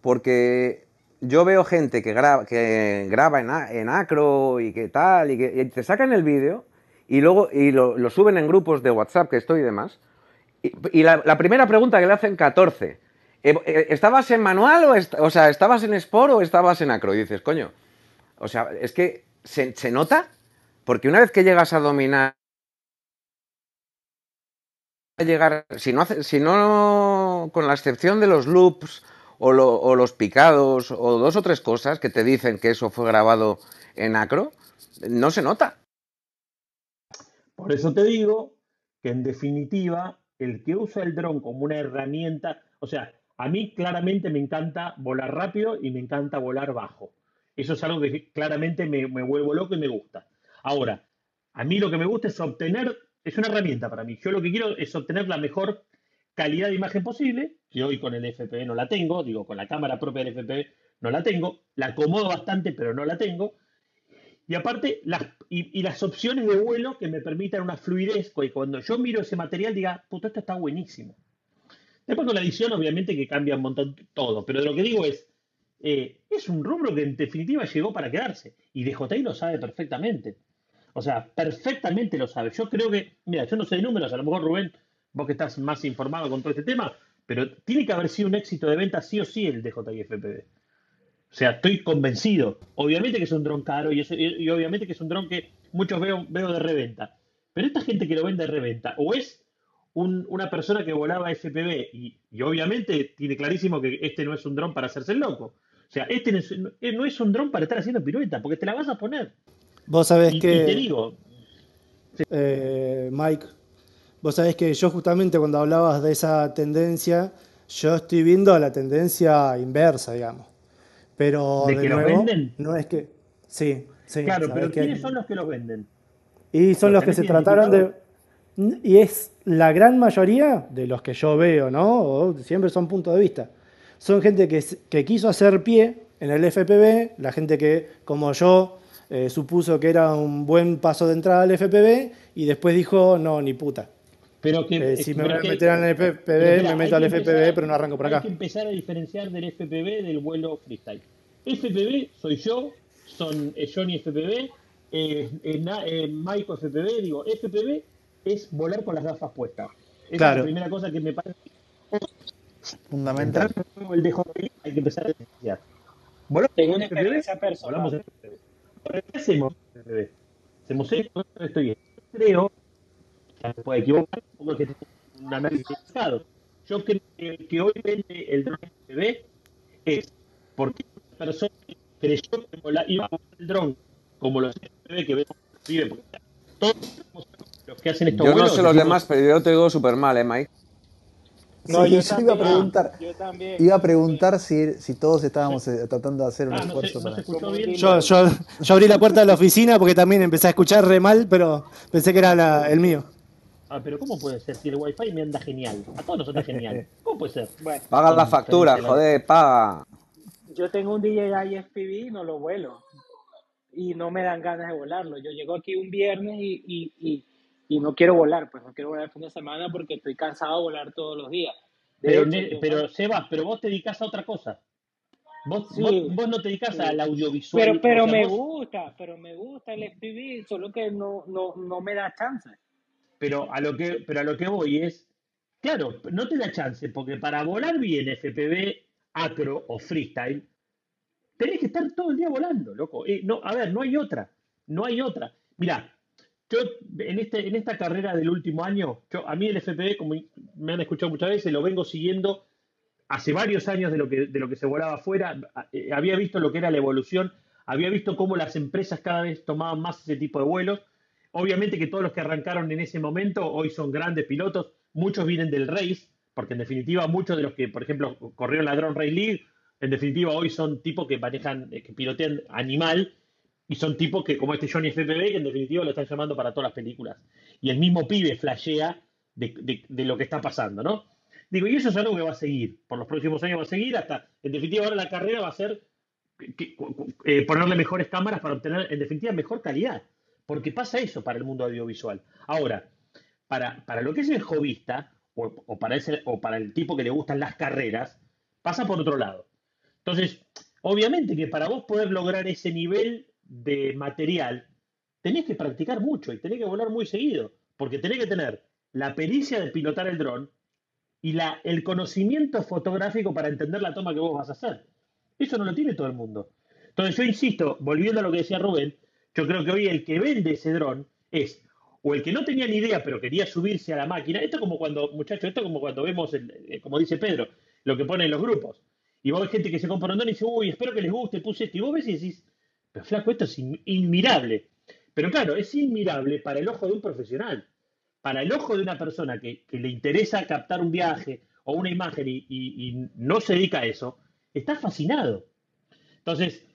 porque yo veo gente que graba, en, en acro y que tal, y que te sacan el vídeo y luego y lo, suben en grupos de WhatsApp que estoy y demás. Y, la, primera pregunta que le hacen 14. eh, eh, ¿Estabas en manual o, o sea, estabas en Sport o estabas en acro? Y dices, coño, o sea, es que se, se nota porque una vez que llegas a dominar llegar, si no, hace- si no, con la excepción de los loops o, lo- o los picados o dos o tres cosas que te dicen que eso fue grabado en acro, no se nota. Por eso te digo que en definitiva, el que usa el dron como una herramienta, o sea, a mí claramente me encanta volar rápido y me encanta volar bajo. Eso es algo que claramente me, me vuelvo loco y me gusta. Ahora, a mí lo que me gusta es obtener, es una herramienta para mí. Yo lo que quiero es obtener la mejor calidad de imagen posible, que hoy con el FPV no la tengo, digo, con la cámara propia del FPV no la tengo, la acomodo bastante, pero no la tengo. Y aparte, las, y, las opciones de vuelo que me permitan una fluidez, que cuando yo miro ese material diga, puto, esto está buenísimo. Después con la edición, obviamente que cambia un montón todo, pero lo que digo es, eh, es un rubro que en definitiva llegó para quedarse. Y DJI lo sabe perfectamente. O sea, perfectamente lo sabe. Yo creo que, mira, yo no sé de números, a lo mejor Rubén vos que estás más informado con todo este tema, pero tiene que haber sido un éxito de venta sí o sí el DJI FPV. O sea, estoy convencido. Obviamente que es un dron caro y, es- y obviamente que es un dron que muchos veo, de reventa. Pero esta gente que lo vende de reventa, o es un- una persona que volaba FPV y, obviamente tiene clarísimo que este no es un dron para hacerse el loco. O sea, este no es, no es un dron para estar haciendo pirueta, porque te la vas a poner. Vos sabés Y, y que... te digo, Eh, Mike, vos sabés que yo justamente cuando hablabas de esa tendencia, yo estoy viendo la tendencia inversa, digamos. Pero ¿De de que los nuevo, venden? no es que... Sí, sí. claro, pero ¿quiénes son los que los venden? Y son ¿Los los que se trataron de... Y es la gran mayoría de los que yo veo, ¿no? O siempre son puntos de vista. Son gente que, que quiso hacer pie en el FPV, la gente que, como yo, eh, supuso que era un buen paso de entrada al FPV y después dijo, no, ni puta. Pero que, Eh, si me pero voy a que- meter en el FPV, me hay meto al FPV, empezar- pero no arranco por Hay acá. que empezar a diferenciar del FPV del vuelo freestyle. FPV soy yo, son eh, Johnny FPV, eh, eh, eh, FPV, digo, FPV es volar con las gafas puestas. Esa es la primera cosa que me parece. Fundamental. El DJI hay que empezar a diferenciar. ¿Volamos Tengo con una FPV? experiencia personal. ¿Qué hacemos? Hacemos esto, esto y esto. Creo, que me puede equivocar, que tengo un análisis equivocado. Yo creo que el que hoy vende el dron FPV es porque una persona creyó que iba a volar el dron como los FPV que vemos vive, porque todos los que hacen estos Yo no sé los demás, pero yo te digo súper mal, ¿eh, Mike? No, Sí, yo, iba a también. preguntar, Yo también. iba a preguntar si, si todos estábamos eh, tratando de hacer un Ah, no se, esfuerzo no para se escuchó bien. Yo, yo, yo abrí la puerta de la oficina porque también empecé a escuchar re mal, pero pensé que era la- el mío. Ah, pero ¿cómo puede ser si el wifi me anda genial? A todos nos anda genial. ¿Cómo puede ser? Bueno, Paga la factura, joder, paga. yo tengo un DJI FPV y no lo vuelo. Y no me dan ganas de volarlo. Yo llego aquí un viernes y, y, y, y no quiero volar. Pues no quiero volar el fin de semana porque estoy cansado de volar todos los días. De Pero, hecho, yo- pero Sebas, pero vos te dedicas a otra cosa. Vos, Sí. vos, vos no te dedicas Sí. al audiovisual. pero, pero o sea, me vos- gusta, pero me gusta el FPV, solo que no, no, no me da chance. pero a lo que pero a lo que voy es, claro, no te da chance, porque para volar bien FPV, acro o freestyle, tenés que estar todo el día volando, loco. Eh, no, a ver, no hay otra, no hay otra. Mirá, yo en este en esta carrera del último año, yo a mí el FPV, como me han escuchado muchas veces, lo vengo siguiendo hace varios años de lo que, de lo que se volaba afuera, eh, había visto lo que era la evolución, había visto cómo las empresas cada vez tomaban más ese tipo de vuelos. Obviamente que todos los que arrancaron en ese momento hoy son grandes pilotos, muchos vienen del race, porque en definitiva muchos de los que, por ejemplo, corrieron la Drone Race League, en definitiva hoy son tipos que manejan, eh, que pilotean animal, y son tipos que, como este Johnny FPV, que en definitiva lo están llamando para todas las películas. Y el mismo pibe flashea de, de- lo que está pasando, ¿no? Digo, y eso es algo que va a seguir, por los próximos años va a seguir, hasta, en definitiva, ahora la carrera va a ser eh, ponerle mejores cámaras para obtener, en definitiva, mejor calidad. Porque pasa eso para el mundo audiovisual. Ahora, para, para lo que es el jovista, o, o para ese, o para el tipo que le gustan las carreras, pasa por otro lado. Entonces, obviamente que para vos poder lograr ese nivel de material, tenés que practicar mucho y tenés que volar muy seguido, porque tenés que tener la pericia de pilotar el dron y la, el conocimiento fotográfico para entender la toma que vos vas a hacer. Eso no lo tiene todo el mundo. Entonces yo insisto, volviendo a lo que decía Rubén, yo creo que hoy el que vende ese dron es o el que no tenía ni idea pero quería subirse a la máquina. Esto es como cuando, muchachos, esto es como cuando vemos, eh, como dice Pedro, lo que ponen los grupos. Y vos ves gente que se compra un dron y dice, uy, espero que les guste, puse esto. Y vos ves y decís, pero flaco, esto es in- inmirable. Pero claro, es inmirable para el ojo de un profesional. Para el ojo de una persona que, le interesa captar un viaje o una imagen y no se dedica a eso, está fascinado. Entonces,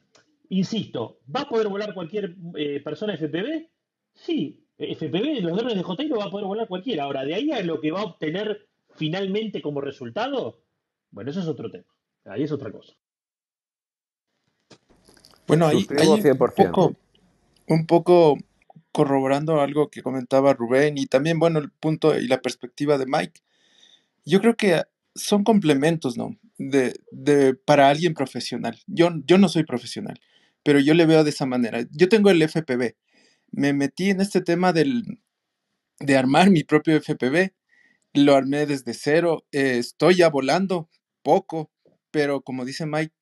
insisto, ¿va a poder volar cualquier eh, persona FPV? Sí, FPV, los drones de JI lo va a poder volar cualquiera. Ahora, de ahí a lo que va a obtener finalmente como resultado, bueno, eso es otro tema. Ahí es otra cosa. Bueno, ahí, ahí un 100%. poco, un poco corroborando algo que comentaba Rubén y también, bueno, el punto y la perspectiva de Mike. Yo creo que son complementos, ¿no? De, de, para alguien profesional. Yo, yo no soy profesional, pero yo le veo de esa manera. Yo tengo el FPV. Me metí en este tema del, de armar mi propio FPV lo armé desde cero, eh, estoy ya volando poco, pero como dice Mike,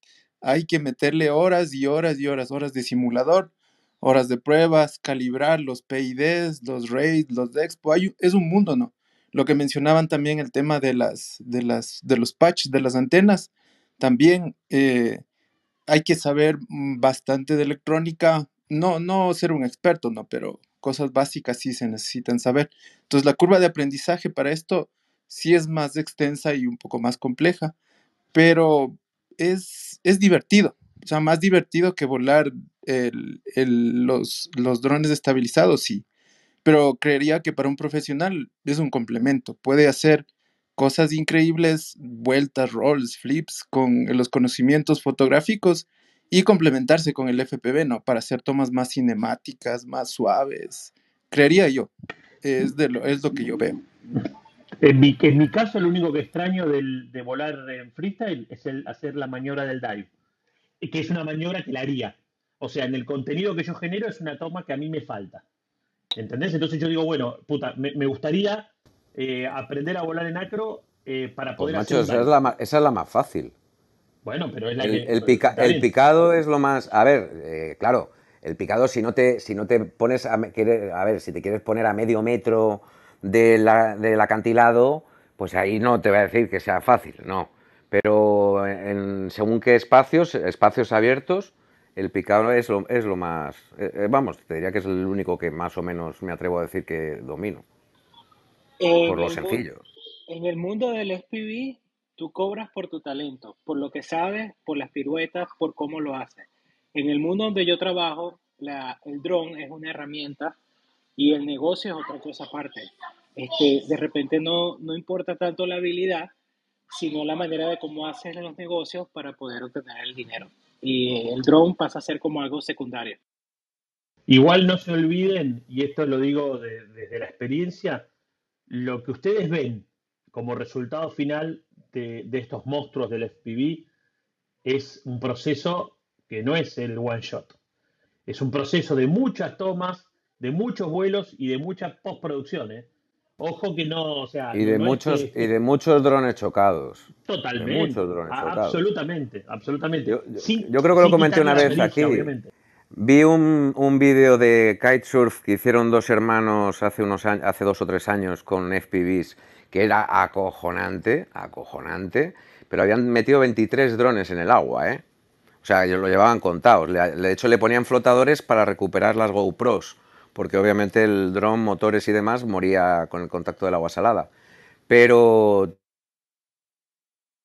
hay que meterle horas y horas y horas, horas de simulador, horas de pruebas, calibrar los PIDs, los RAID, los DEXPO, hay, es un mundo, ¿no? Lo que mencionaban también el tema de, las, de, las, de los patches de las antenas, también eh, hay que saber mm, bastante de electrónica, no, no ser un experto, ¿no? Pero cosas básicas sí se necesitan saber. Entonces la curva de aprendizaje para esto sí es más extensa y un poco más compleja, pero es, es divertido. O sea, más divertido que volar el- el- los, los drones estabilizados, sí. Pero creería que para un profesional es un complemento. Puede hacer cosas increíbles, vueltas, rolls, flips, con los conocimientos fotográficos y complementarse con el FPV, ¿no? Para hacer tomas más cinemáticas, más suaves. Creería yo. Es, es lo que yo veo. En mi, en mi caso, lo único que extraño del- de volar en freestyle es el hacer la maniobra del dive, que es una maniobra que la haría. O sea, en el contenido que yo genero es una toma que a mí me falta. ¿Entendés? Entonces yo digo, bueno, puta, me, me gustaría eh, aprender a volar en acro eh, para Pues poder macho, hacer esa es la, esa es la más fácil. Bueno, pero es la El, que... el pica- el picado es lo más. A ver, eh, claro, el picado, si no te, si no te pones a ver, si te quieres poner a medio metro de la- del acantilado, pues ahí no te voy a decir que sea fácil, no. Pero en, según qué espacios, espacios abiertos, el picado es lo, es lo más. eh, eh, vamos, te diría que es el único que más o menos me atrevo a decir que domino, por En lo el, mu- sencillo. en el mundo del FPV, tú cobras por tu talento, por lo que sabes, por las piruetas, por cómo lo haces. En el mundo donde yo trabajo, la, el dron es una herramienta y el negocio es otra cosa aparte. Este, de repente no, no importa tanto la habilidad, sino la manera de cómo haces los negocios para poder obtener el dinero. Y el drone pasa a ser como algo secundario. Igual no se olviden, y esto lo digo de- desde la experiencia, lo que ustedes ven como resultado final de, de estos monstruos del FPV es un proceso que no es el one shot. Es un proceso de muchas tomas, de muchos vuelos y de mucha postproducción. ¿eh? Ojo que no, o sea, Y de no es muchos, que y de muchos drones chocados. De totalmente, muchos drones chocados. absolutamente, absolutamente. Yo, yo- Sin, yo creo que lo comenté una vez aquí. obviamente. Vi un, un vídeo de kitesurf que hicieron dos hermanos hace unos años, hace dos o tres años con FPVs, que era acojonante, acojonante, pero habían metido 23 drones en el agua, ¿eh? O sea, ellos lo llevaban contados. De hecho, le ponían flotadores para recuperar las GoPros, porque obviamente el dron, motores y demás moría con el contacto del agua salada. Pero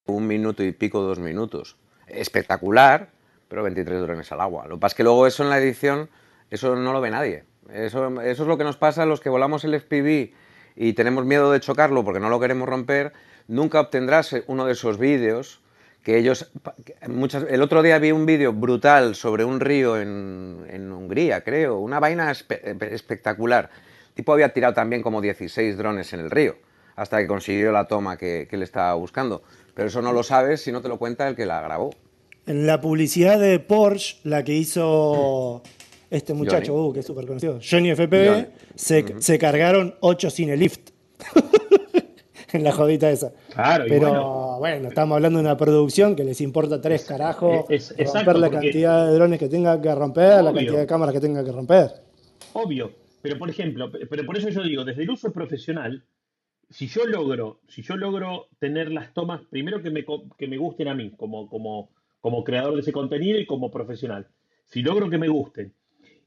un minuto y pico, dos minutos. Espectacular, pero 23 drones al agua. Lo que pasa es que luego eso en la edición, eso no lo ve nadie. Eso, eso es lo que nos pasa a los que volamos el FPV y tenemos miedo de chocarlo porque no lo queremos romper. Nunca obtendrás uno de esos vídeos que ellos... Muchas, el otro día vi un vídeo brutal sobre un río en, en Hungría, creo. Una vaina espe- espectacular. El tipo había tirado también como 16 drones en el río hasta que consiguió la toma que, que le estaba buscando. Pero eso no lo sabes si no te lo cuenta el que la grabó. En la publicidad de Porsche, la que hizo este muchacho, uh, que es súper conocido, Johnny FPV, Johnny. se, Ujú. se cargaron 8 cinelift en la jodita esa. Claro, Pero bueno, bueno, estamos hablando de una producción que les importa tres carajos es- romper exacto, la cantidad de drones que tenga que romper, la cantidad de cámaras que tenga que romper. obvio. Pero por ejemplo, pe- pero por eso yo digo, desde el uso profesional, si yo logro, si yo logro tener las tomas, primero que me, que me gusten a mí, como, como, como creador de ese contenido y como profesional, si logro que me gusten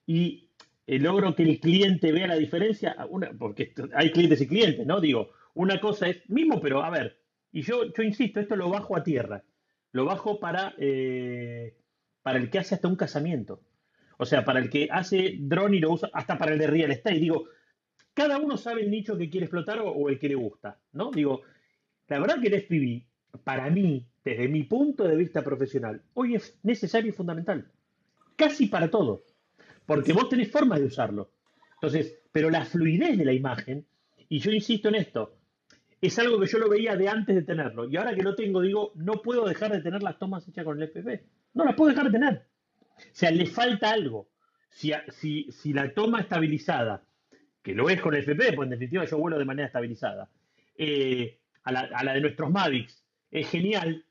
y eh, logro que el cliente vea la diferencia, una, porque hay clientes y clientes, ¿no? Digo, una cosa es mismo, pero a ver, y yo, yo insisto, esto lo bajo a tierra, lo bajo para, eh, para el que hace hasta un casamiento. O sea, para el que hace drone y lo usa, hasta para el de real estate. Digo, cada uno sabe el nicho que quiere explotar o, o el que le gusta, ¿no? Digo, la verdad que el FPV, para mí, desde mi punto de vista profesional, hoy es necesario y fundamental. Casi para todo. Porque vos tenés formas de usarlo. Entonces, pero la fluidez de la imagen, y yo insisto en esto, es algo que yo lo veía de antes de tenerlo. Y ahora que lo tengo, digo, no puedo dejar de tener las tomas hechas con el FPV. No las puedo dejar de tener. O sea, le falta algo. Si, si, si la toma estabilizada, que lo es con el FP, pues en definitiva yo vuelo de manera estabilizada, eh, a, la, a la de nuestros Mavics es genial,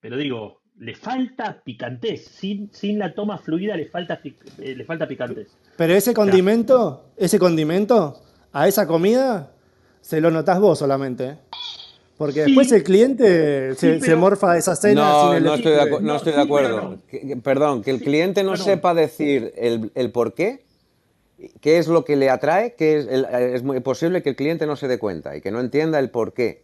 pero digo, le falta picantez. Sin, sin la toma fluida le falta, eh, le falta picantez. Pero ese condimento, ese condimento, a esa comida, se lo notás vos solamente. ¿eh? Porque Sí. después el cliente se, Sí, se pero- morfa esa cena No, sin el no estoy de, equipo. acu- no No, estoy de sí, pero acuerdo. no. Que- que- perdón, que el cliente no perdón. sepa decir el, el por qué, qué es lo que le atrae, que es, el- es muy posible que el cliente no se dé cuenta y que no entienda el por qué.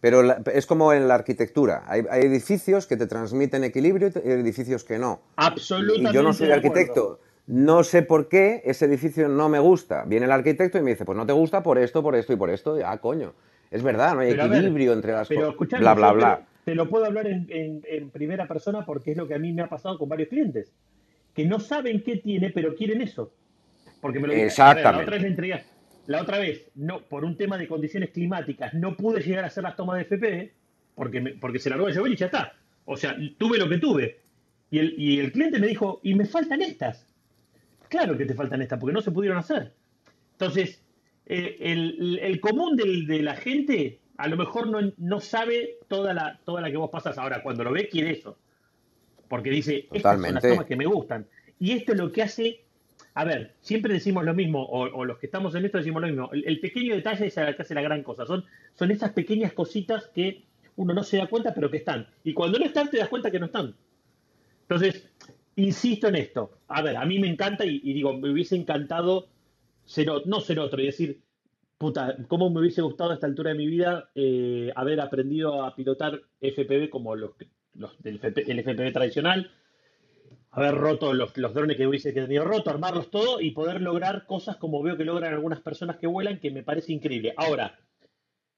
Pero la- es como en la arquitectura. Hay, hay edificios que te transmiten equilibrio y edificios que no. Absolutamente. Y yo no soy de acuerdo. No sé por qué ese edificio no me gusta. Viene el arquitecto y me dice, pues no te gusta por esto, por esto y por esto. Y, Ah, coño. Es verdad, no hay Pero a ver, equilibrio entre las Pero cosas. Bla, bla, bla. Te, te lo puedo hablar en, en- en primera persona porque es lo que a mí me ha pasado con varios clientes. Que no saben qué tiene, pero quieren eso. Porque me lo dijeron. A ver, La Exactamente. otra vez La otra vez, no, por un tema de condiciones climáticas, no pude llegar a hacer las tomas de FP porque, me- porque se largó de llover y ya está. O sea, tuve lo que tuve. Y el, y el cliente me dijo, y me faltan estas. Claro que te faltan estas, porque no se pudieron hacer. Entonces, eh, el, el común del- de la gente a lo mejor no, no sabe toda la, toda la que vos pasas. Ahora, cuando lo ve, quiere eso. Porque dice, estas son las Totalmente. tomas que me gustan. Y esto es lo que hace. A ver, siempre decimos lo mismo, o, o los que estamos en esto decimos lo mismo. El, el pequeño detalle es el que hace la gran cosa. Son, son esas pequeñas cositas que uno no se da cuenta, pero que están. Y cuando no están, te das cuenta que no están. Entonces, insisto en esto. A ver, a mí me encanta y, digo, me hubiese encantado no ser otro y decir, puta, cómo me hubiese gustado a esta altura de mi vida eh, haber aprendido a pilotar FPV como los, del el FPV tradicional, haber roto los, los drones que hubiese tenido roto, armarlos todo y poder lograr cosas como veo que logran algunas personas que vuelan, que me parece increíble. Ahora,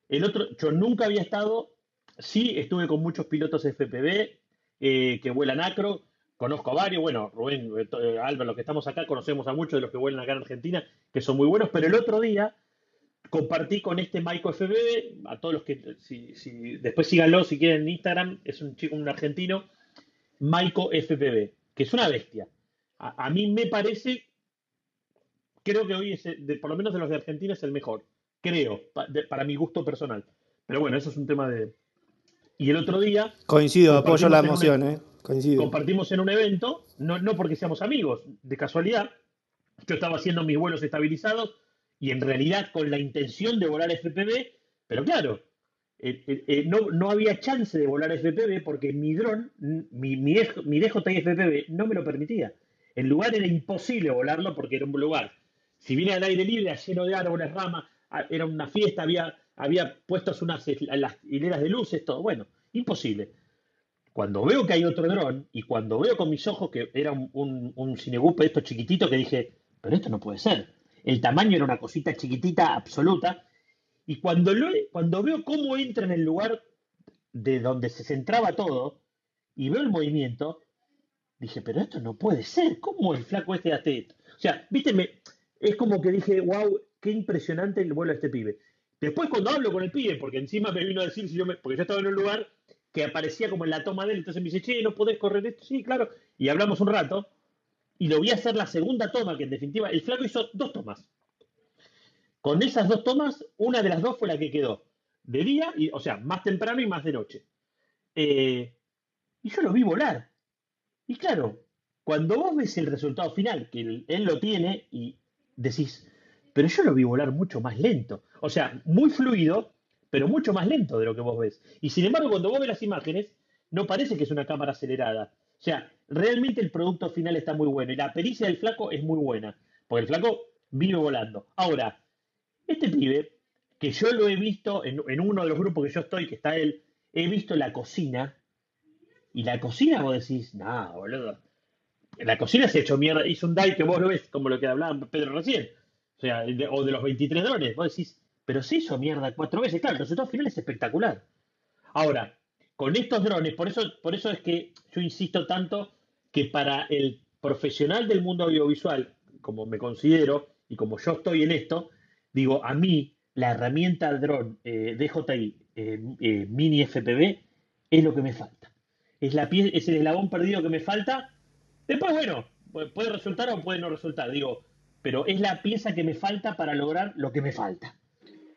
el otro, yo nunca había estado, sí estuve con muchos pilotos FPV eh, que vuelan acro, conozco a varios, bueno, Rubén, eh, eh, Álvaro, los que estamos acá, conocemos a muchos de los que vuelan acá en Argentina, que son muy buenos, pero el otro día compartí con este Maiko FBB, a todos los que, si, si- después síganlo si quieren en Instagram, es un chico, un argentino, Maiko FPV, que es una bestia. A, a mí me parece, creo que hoy es, de, por lo menos de los de Argentina, es el mejor, creo, pa- de- para mi gusto personal. Pero bueno, eso es un tema de... Y el otro día Coincido, apoyo la emoción, ¿eh? Compartimos en un evento, no, porque seamos amigos, de casualidad. Yo estaba haciendo mis vuelos estabilizados y en realidad con la intención de volar FPV, pero claro, eh, eh, eh, no, no había chance de volar FPV porque mi dron, mi, mi, mi DJI FPV no me lo permitía. El lugar era imposible volarlo porque era un lugar. Si viene al aire libre, lleno de árboles, ramas, a- era una fiesta, había, había puestas unas las hileras de luces, todo. Bueno, imposible. Cuando veo que hay otro dron y cuando veo con mis ojos que era un, un, un Cinegup de estos chiquititos que dije, pero esto no puede ser. El tamaño era una cosita chiquitita, absoluta. Y cuando, lo, cuando veo cómo entra en el lugar de donde se centraba todo y veo el movimiento, dije, pero esto no puede ser. ¿Cómo el flaco este hace esto? O sea, viste, me- es como que dije, wow, qué impresionante el vuelo de este pibe. Después cuando hablo con el pibe, porque encima me vino a decir, si yo me- porque yo estaba en un lugar que aparecía como en la toma de él, entonces me dice, che, ¿no podés correr esto? Sí, claro. Y hablamos un rato, y lo vi hacer la segunda toma, que en definitiva, el flaco hizo dos tomas. Con esas dos tomas, una de las dos fue la que quedó. De día, y, o sea, más temprano y más de noche. Eh, y yo lo vi volar. Y claro, cuando vos ves el resultado final, que él, él lo tiene, y decís, pero yo lo vi volar mucho más lento. O sea, muy fluido, pero mucho más lento de lo que vos ves. Y sin embargo, cuando vos ves las imágenes, no parece que es una cámara acelerada. O sea, realmente el producto final está muy bueno. Y la pericia del flaco es muy buena. Porque el flaco vive volando. Ahora, este pibe, que yo lo he visto en, en uno de los grupos que yo estoy, que está él, he visto la cocina. Y la cocina vos decís, nah, boludo. La cocina se ha hecho mierda. Hizo un dive que vos lo ves, como lo que hablaba Pedro recién. O sea, de- o de los 23 drones. Vos decís, pero se hizo mierda cuatro veces. Claro, el resultado final es espectacular. Ahora, con estos drones, por eso, por eso es que yo insisto tanto que para el profesional del mundo audiovisual, como me considero y como yo estoy en esto, digo, a mí la herramienta dron eh, DJI eh, eh, Mini FPV es lo que me falta. Es, la pie- es el eslabón perdido que me falta. Después, bueno, pu- puede resultar o puede no resultar, digo, pero es la pieza que me falta para lograr lo que me falta.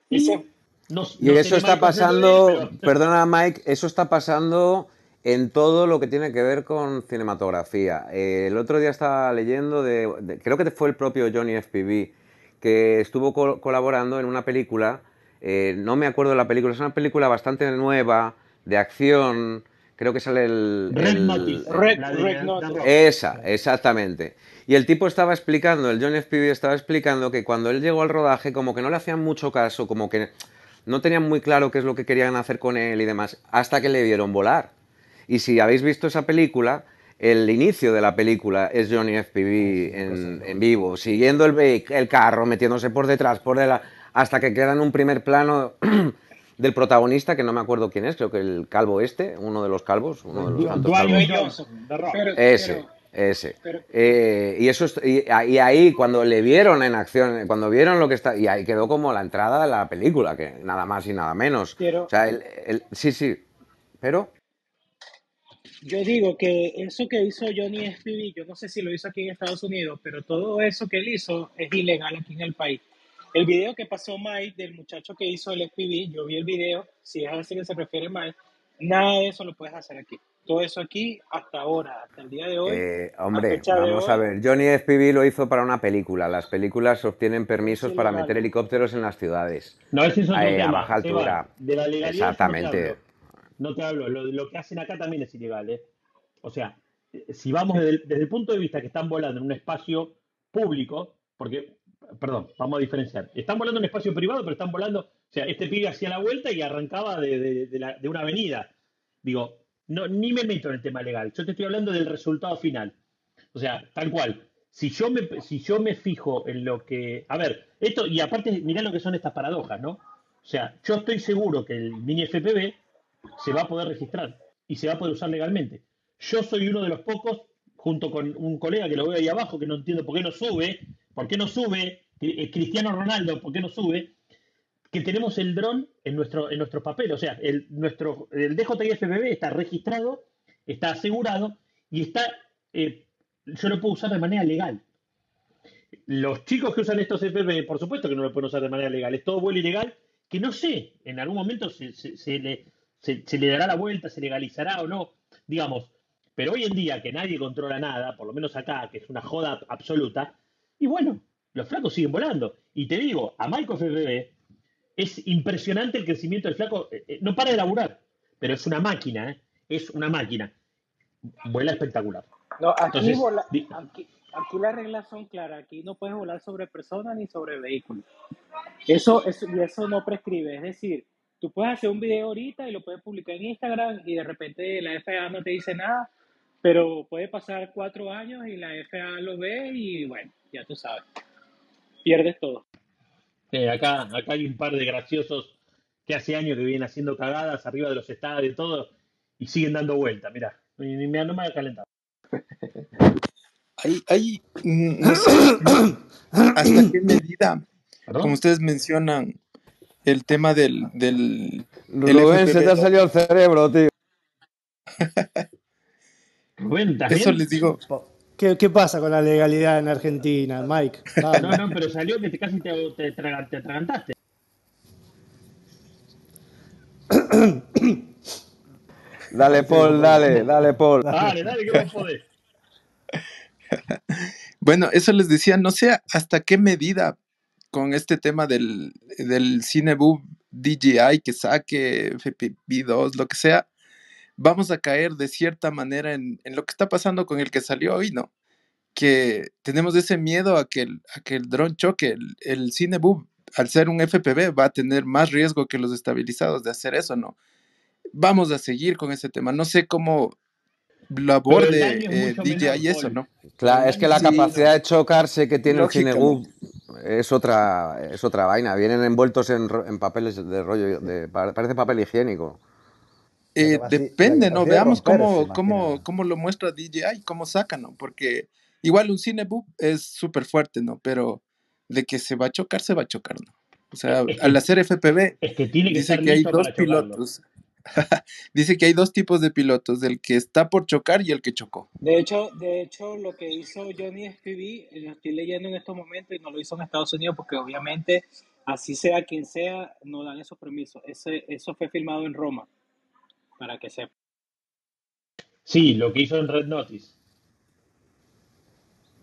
Ese, No, Y no eso está pasando, perdona Mike, eso está pasando en todo lo que tiene que ver con cinematografía. Eh, el otro día estaba leyendo de, de- creo que fue el propio Johnny FPV, que estuvo col- colaborando en una película, eh, no me acuerdo de la película, es una película bastante nueva, de acción, creo que sale el... Red el- Notice, Red- Red Notice. Esa, exactamente. Y el tipo estaba explicando, el John F. Peavy estaba explicando que cuando él llegó al rodaje, como que no le hacían mucho caso, como que no tenían muy claro qué es lo que querían hacer con él y demás, hasta que le vieron volar. Y si habéis visto esa película, el inicio de la película es Johnny F. Peavy en, en vivo, siguiendo el, el carro, metiéndose por detrás, por hasta que queda en un primer plano del protagonista, que no me acuerdo quién es, creo que el calvo este, uno de los calvos, uno de los tantos calvos. Ese, pero- ese. pero- Eh, y eso es- y, y ahí cuando le vieron en acción, cuando vieron lo que está, y ahí quedó como la entrada de la película, que nada más y nada menos. Pero- o sea, el, el- sí, sí, pero Yo digo que eso que hizo Johnny SPV, yo no sé si lo hizo aquí en Estados Unidos, pero todo eso que él hizo es ilegal aquí en el país. El video que pasó Mike del muchacho que hizo el SPV, yo vi el video, si es a ese que se refiere Mike, nada de eso lo puedes hacer aquí. Todo eso aquí, hasta ahora, hasta el día de hoy, eh, hombre, vamos hoy, a ver. Johnny FPV lo hizo para una película. Las películas obtienen permisos para meter helicópteros en las ciudades. No, es otro Eh, a baja altura. de la legalidad yo Exactamente. No te hablo. No te hablo. Lo, lo que hacen acá también es ilegal. ¿eh? O sea, si vamos desde el, desde el punto de vista que están volando en un espacio público, porque, perdón, vamos a diferenciar. Están volando en un espacio privado, pero están volando. O sea, este pibe hacía la vuelta y arrancaba de, de- de la- de una avenida. Digo, no, ni me meto en el tema legal. Yo te estoy hablando del resultado final. O sea, tal cual. Si yo me, si yo me fijo en lo que. A ver, esto, y aparte, mirá lo que son estas paradojas, ¿no? O sea, yo estoy seguro que el mini FPV se va a poder registrar y se va a poder usar legalmente. Yo soy uno de los pocos, junto con un colega que lo veo ahí abajo, que no entiendo por qué no sube, por qué no sube, eh, Cristiano Ronaldo, por qué no sube, que tenemos el dron en nuestro, en nuestro papel. O sea, el, nuestro, el DJI-FPV está registrado, está asegurado y está, eh, yo lo puedo usar de manera legal. Los chicos que usan estos FPV, por supuesto que no lo pueden usar de manera legal, es todo vuelo ilegal, que no sé, en algún momento se, se- le, se le dará la vuelta, se legalizará o no, digamos. Pero hoy en día que nadie controla nada, por lo menos acá, que es una joda absoluta, y bueno, los flacos siguen volando. Y te digo, a Michael FPV es impresionante el crecimiento del flaco, eh, eh, no para de laburar, pero es una máquina, ¿eh? es una máquina. Vuela espectacular. No, aquí, Entonces, vola- di- aquí, aquí las reglas son claras. Aquí no puedes volar sobre personas ni sobre vehículos. Eso, eso, y eso no prescribe. Es decir, tú puedes hacer un video ahorita y lo puedes publicar en Instagram y de repente la FAA no te dice nada, pero puede pasar cuatro años y la FAA lo ve y bueno, ya tú sabes. Pierdes todo. Eh, acá, acá hay un par de graciosos que hace años que vienen haciendo cagadas arriba de los estadios y todo, y siguen dando vuelta, ni me- No me ha calentado. Hay, hay, mm, no sé hasta qué medida, ¿Perdón? como ustedes mencionan, el tema del, del el Rubén, se te ha salido el cerebro, tío. Rubén, ¿estás eso les digo, ¿Qué, qué pasa con la legalidad en Argentina, Mike? No, Vamos. no, pero salió que te, casi te, te, te atragantaste. Dale, Paul, dale, dale, Paul. Dale, dale, que vos podés. bueno, eso les decía, no sé hasta qué medida con este tema del, del Cineboob DJI que saque, FPV2, lo que sea, vamos a caer de cierta manera en, en lo que está pasando con el que salió hoy, ¿no? Que tenemos ese miedo a que el, a que el dron choque. El, el Cineboob, al ser un FPV, va a tener más riesgo que los estabilizados de hacer eso, ¿no? Vamos a seguir con ese tema. No sé cómo lo aborde eh, DJI menor, eso. ¿no? Claro, es que la Sí, capacidad de chocarse que tiene el lógica, ¿no? Cinegub es otra, es otra vaina. Vienen envueltos en, en papeles de rollo, de, pa- parece papel higiénico. Eh, depende, ¿no? Veamos cómo, cómo, cómo lo muestra DJI, cómo saca, ¿no? Porque igual un Cinebook es súper fuerte, ¿no? Pero de que se va a chocar, se va a chocar, ¿no? O sea, Es al que, hacer FPV, es que tiene que dice estar que hay dos pilotos. Dice que hay dos tipos de pilotos, el que está por chocar y el que chocó. De hecho, de hecho, lo que hizo Johnny SPV, lo estoy leyendo en estos momentos y no lo hizo en Estados Unidos porque obviamente así sea quien sea, no dan esos permisos. Ese, eso fue filmado en Roma, para que sepa. Sí, lo que hizo en Red Notice.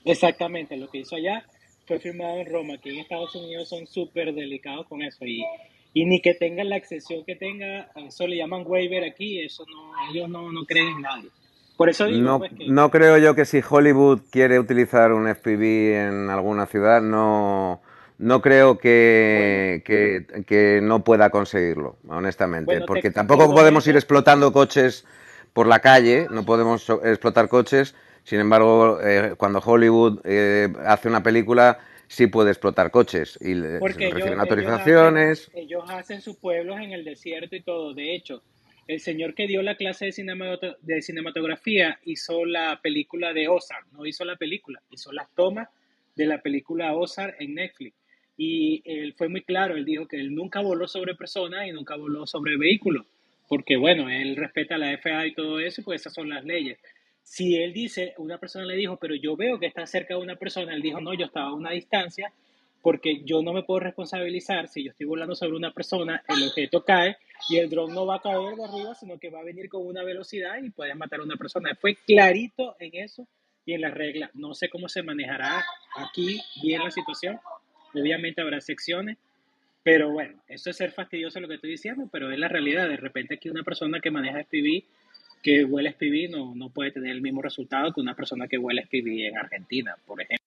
Exactamente, lo que hizo allá fue filmado en Roma, que en Estados Unidos son súper delicados con eso. Y, y ni que tengan la excepción que tenga, a eso le llaman waiver aquí, eso no, ellos no, no creen en nadie. Por eso digo, No, pues, que no creo yo que si Hollywood quiere utilizar un FPV en alguna ciudad, no, no creo que, que, que no pueda conseguirlo, honestamente. Bueno, Porque tampoco podemos ir comento, explotando coches por la calle, no podemos explotar coches. Sin embargo, eh, cuando Hollywood eh, hace una película, sí puede explotar coches y porque ellos, reciben ellos hacen, autorizaciones. ellos hacen sus pueblos en el desierto y todo. De hecho, el señor que dio la clase de, cinemato- de cinematografía hizo la película de Ozark, no hizo la película, hizo las tomas de la película Ozark en Netflix. Y él fue muy claro, él dijo que él nunca voló sobre personas y nunca voló sobre vehículos, porque bueno, él respeta la FAA y todo eso, pues esas son las leyes. Si él dice, una persona le dijo, pero yo veo que está cerca de una persona, él dijo, no, yo estaba a una distancia, porque yo no me puedo responsabilizar si yo estoy volando sobre una persona, el objeto cae y el dron no va a caer de arriba, sino que va a venir con una velocidad y puede matar a una persona. Fue clarito en eso y en las reglas. No sé cómo se manejará aquí bien la situación. Obviamente habrá secciones, pero bueno, eso es ser fastidioso lo que estoy diciendo, pero es la realidad. De repente aquí una persona que maneja SPV, que huele SPV, no, no puede tener el mismo resultado que una persona que huele SPV en Argentina, por ejemplo.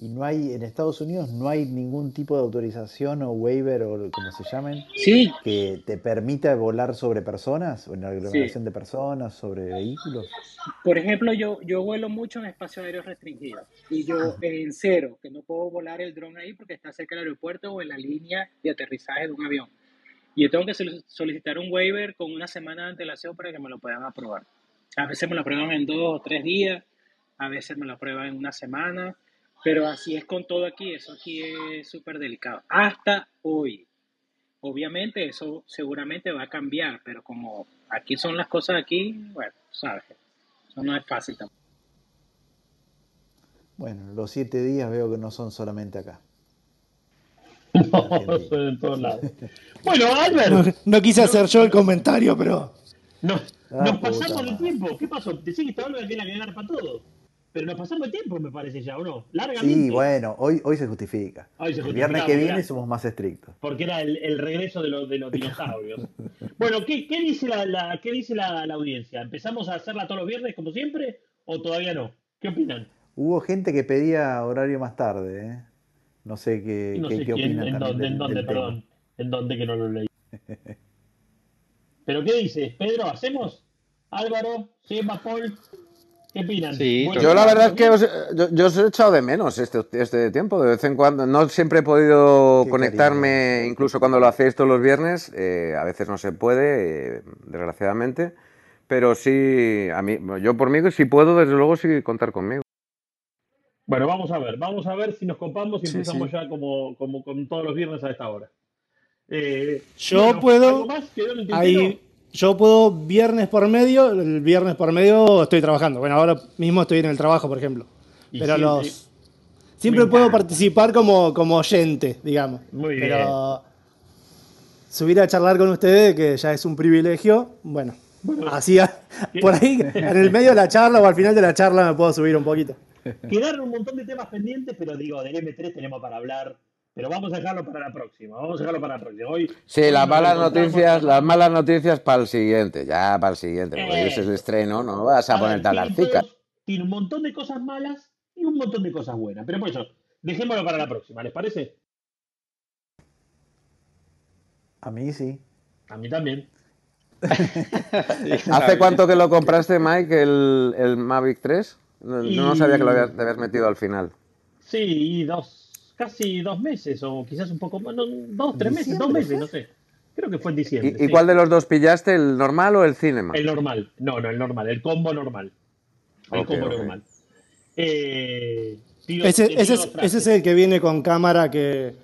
Y no hay, en Estados Unidos no hay ningún tipo de autorización o waiver o como se llamen, Sí, que te permita volar sobre personas o en la sí. aglomeración de personas, sobre vehículos. Por ejemplo, yo, yo vuelo mucho en espacios aéreos restringidos y yo en cero, que no puedo volar el dron ahí porque está cerca del aeropuerto o en la línea de aterrizaje de un avión. Y yo tengo que solic- solicitar un waiver con una semana de antelación para que me lo puedan aprobar. A veces me lo aprueban en dos o tres días, a veces me lo aprueban en una semana, pero así es con todo aquí, eso aquí es súper delicado. Hasta hoy. Obviamente eso seguramente va a cambiar, pero como aquí son las cosas aquí, bueno, sabes, eso no es fácil tampoco. Bueno, los siete días veo que no son solamente acá, No, son en todos lados. Bueno, No, Albert, no quise no, hacer yo el comentario, pero no, Ah, nos pasamos madre. tiempo. ¿Qué pasó? Decís que esta Albert tiene que ganar para todo. Pero nos pasamos de tiempo, me parece ya, ¿o no? Sí, Largamente. bueno, hoy, hoy se justifica. Hoy se El viernes que viene somos más estrictos. porque era el, el regreso de los, de los dinosaurios. Bueno, ¿qué, qué dice, la, la- qué dice la, la audiencia? ¿Empezamos a hacerla todos los viernes como siempre o todavía no? ¿Qué opinan? Hubo gente que pedía horario más tarde, ¿eh? No sé qué, No qué, sé qué quién, opinan en también dónde, en dónde, del tema. perdón. En dónde que no lo leí. ¿Pero qué dices? Pedro, ¿hacemos? Álvaro, Gemma, Paul, ¿qué opinan? Sí, ¿Buen Yo la verdad es ¿Todo que os, yo, yo os he echado de menos este, este tiempo, de vez en cuando. No siempre he podido Qué cariño. conectarme, incluso cuando lo hacéis todos los viernes. eh, a veces no se puede, eh, desgraciadamente. Pero sí, a mí, yo por mí, si puedo, desde luego sí contar conmigo. Bueno, vamos a ver, vamos a ver si nos copamos y Sí, empezamos sí. ya como, como con todos los viernes a esta hora. Eh, yo bueno, ¿algo puedo, más? ¿Quedó en el tintero? ahí, yo puedo viernes por medio, el viernes por medio estoy trabajando. Bueno, ahora mismo estoy en el trabajo, por ejemplo. Y Pero los siempre puedo participar como, como oyente, digamos. Muy bien. Pero subir a charlar con ustedes, que ya es un privilegio, bueno, Bueno, así por ahí, en el medio de la charla o al final de la charla me puedo subir un poquito. quedaron un montón de temas pendientes, pero digo, del M3 tenemos para hablar. Pero vamos a dejarlo para la próxima. Vamos a dejarlo para la próxima. Hoy, Sí, hoy las malas noticias, las malas noticias para el siguiente, ya para el siguiente, porque Eh, es el estreno, no vas a a ver, ponerte a hablar tiene, un montón de cosas malas y un montón de cosas buenas. Pero por eso, dejémoslo para la próxima, ¿les parece? A mí sí. A mí también. ¿Hace cuánto que lo compraste, Mike, el, el Mavic 3? No, no sabía que lo habías, te habías metido al final. Sí, dos, casi dos meses, o quizás un poco más, no, dos, tres meses, dos ¿Diciembre meses, no sé. Creo que fue en diciembre. ¿Y, y sí. cuál de los dos pillaste, el normal o el Cinema? El normal. No, no, el normal, el combo normal. El combo normal. Eh, Ese, ese, es, ese es el que viene con cámara que,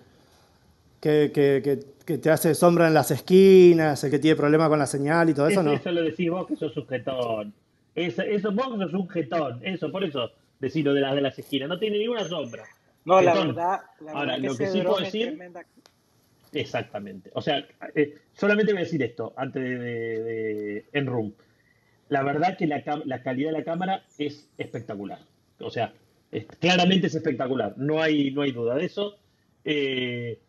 que, que- que- que te hace sombra en las esquinas, el que tiene problema con la señal y todo eso, ¿no? eso lo decís vos que sos un jetón. Eso, eso vos sos un jetón. Eso, por eso decís lo de las de las esquinas. No tiene ninguna sombra. No, la verdad, la Ahora, verdad que lo que ese sí puedo decir- tremenda. Exactamente. O sea, eh, solamente voy a decir esto antes de, de- de- en room. La verdad que la, la calidad de la cámara es espectacular. O sea, es- claramente es espectacular. No hay, no hay duda de eso. Eh,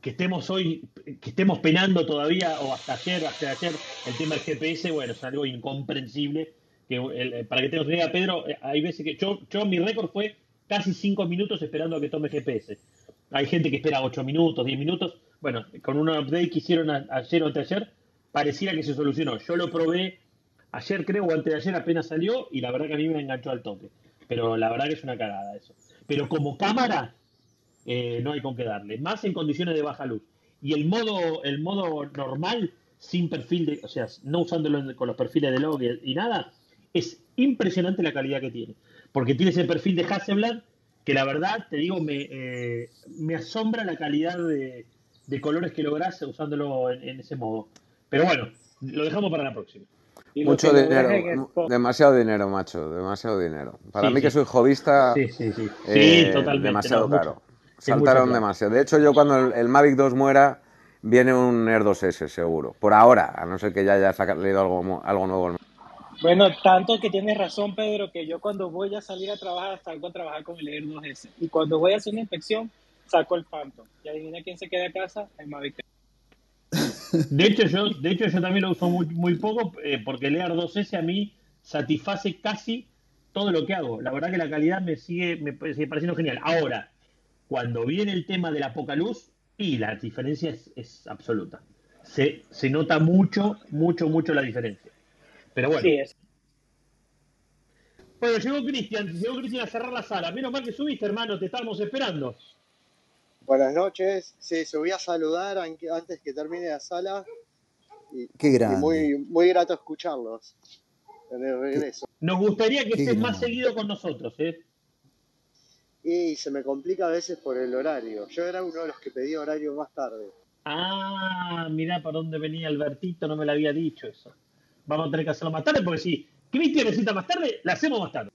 que estemos hoy, que estemos penando todavía, o hasta ayer, hasta ayer, el tema del GPS, bueno, es algo incomprensible. Que, el- para que tengas una idea, Pedro, eh, hay veces que yo, yo mi récord fue casi cinco minutos esperando a que tome GPS. Hay gente que espera 8 minutos, 10 minutos. Bueno, con un update que hicieron ayer o anteayer, pareciera que se solucionó. Yo lo probé ayer, creo, o antes de ayer apenas salió, y la verdad que a mí me enganchó al toque. Pero la verdad que es una cagada eso. Pero como cámara, eh, no hay con qué darle. Más en condiciones de baja luz. Y el modo, el modo normal, sin perfil de, o sea, no usándolo con los perfiles de log y nada, es impresionante la calidad que tiene. Porque tiene ese perfil de Hasselblad que la verdad, te digo, me, eh, me asombra la calidad de, de colores que lográs usándolo en, en ese modo. Pero bueno, lo dejamos para la próxima. Y Mucho dinero, demasiado dinero, macho, demasiado dinero. Para Sí, mí que soy hobbyista, Sí, sí, sí. eh, sí, totalmente. demasiado no, caro. Sí, mucho Saltaron claro. demasiado. De hecho, yo cuando el, el Mavic 2 muera, viene un Air 2S, seguro. Por ahora, a no ser que ya haya salido algo, algo nuevo. Bueno, tanto que tienes razón, Pedro, que yo cuando voy a salir a trabajar, salgo a trabajar con el Air 2S. Y cuando voy a hacer una inspección, saco el Phantom. Y adivina quién se queda a casa, el Mavic. De hecho, yo, de hecho, yo también lo uso muy, poco eh, porque el Air 2S a mí satisface casi todo lo que hago. La verdad que la calidad me sigue, me sigue pareciendo genial. Ahora, cuando viene el tema de la poca luz, y la diferencia es, absoluta. Se nota mucho, mucho, mucho la diferencia. Pero bueno. Sí, es. Bueno, llegó Cristian, llegó Cristian a cerrar la sala. Menos mal que subiste, hermano, te estábamos esperando. Buenas noches. Sí, subí a saludar an- antes que termine la sala y, Qué y grande. muy, muy grato escucharlos en el regreso. Nos gustaría que Qué estés más seguido con nosotros, ¿eh? Y se me complica a veces por el horario. Yo era uno de los que pedía horario más tarde. Ah, mirá para dónde venía Albertito, no me lo había dicho eso. Vamos a tener que hacerlo más tarde porque si Cristian necesita más tarde, la hacemos más tarde.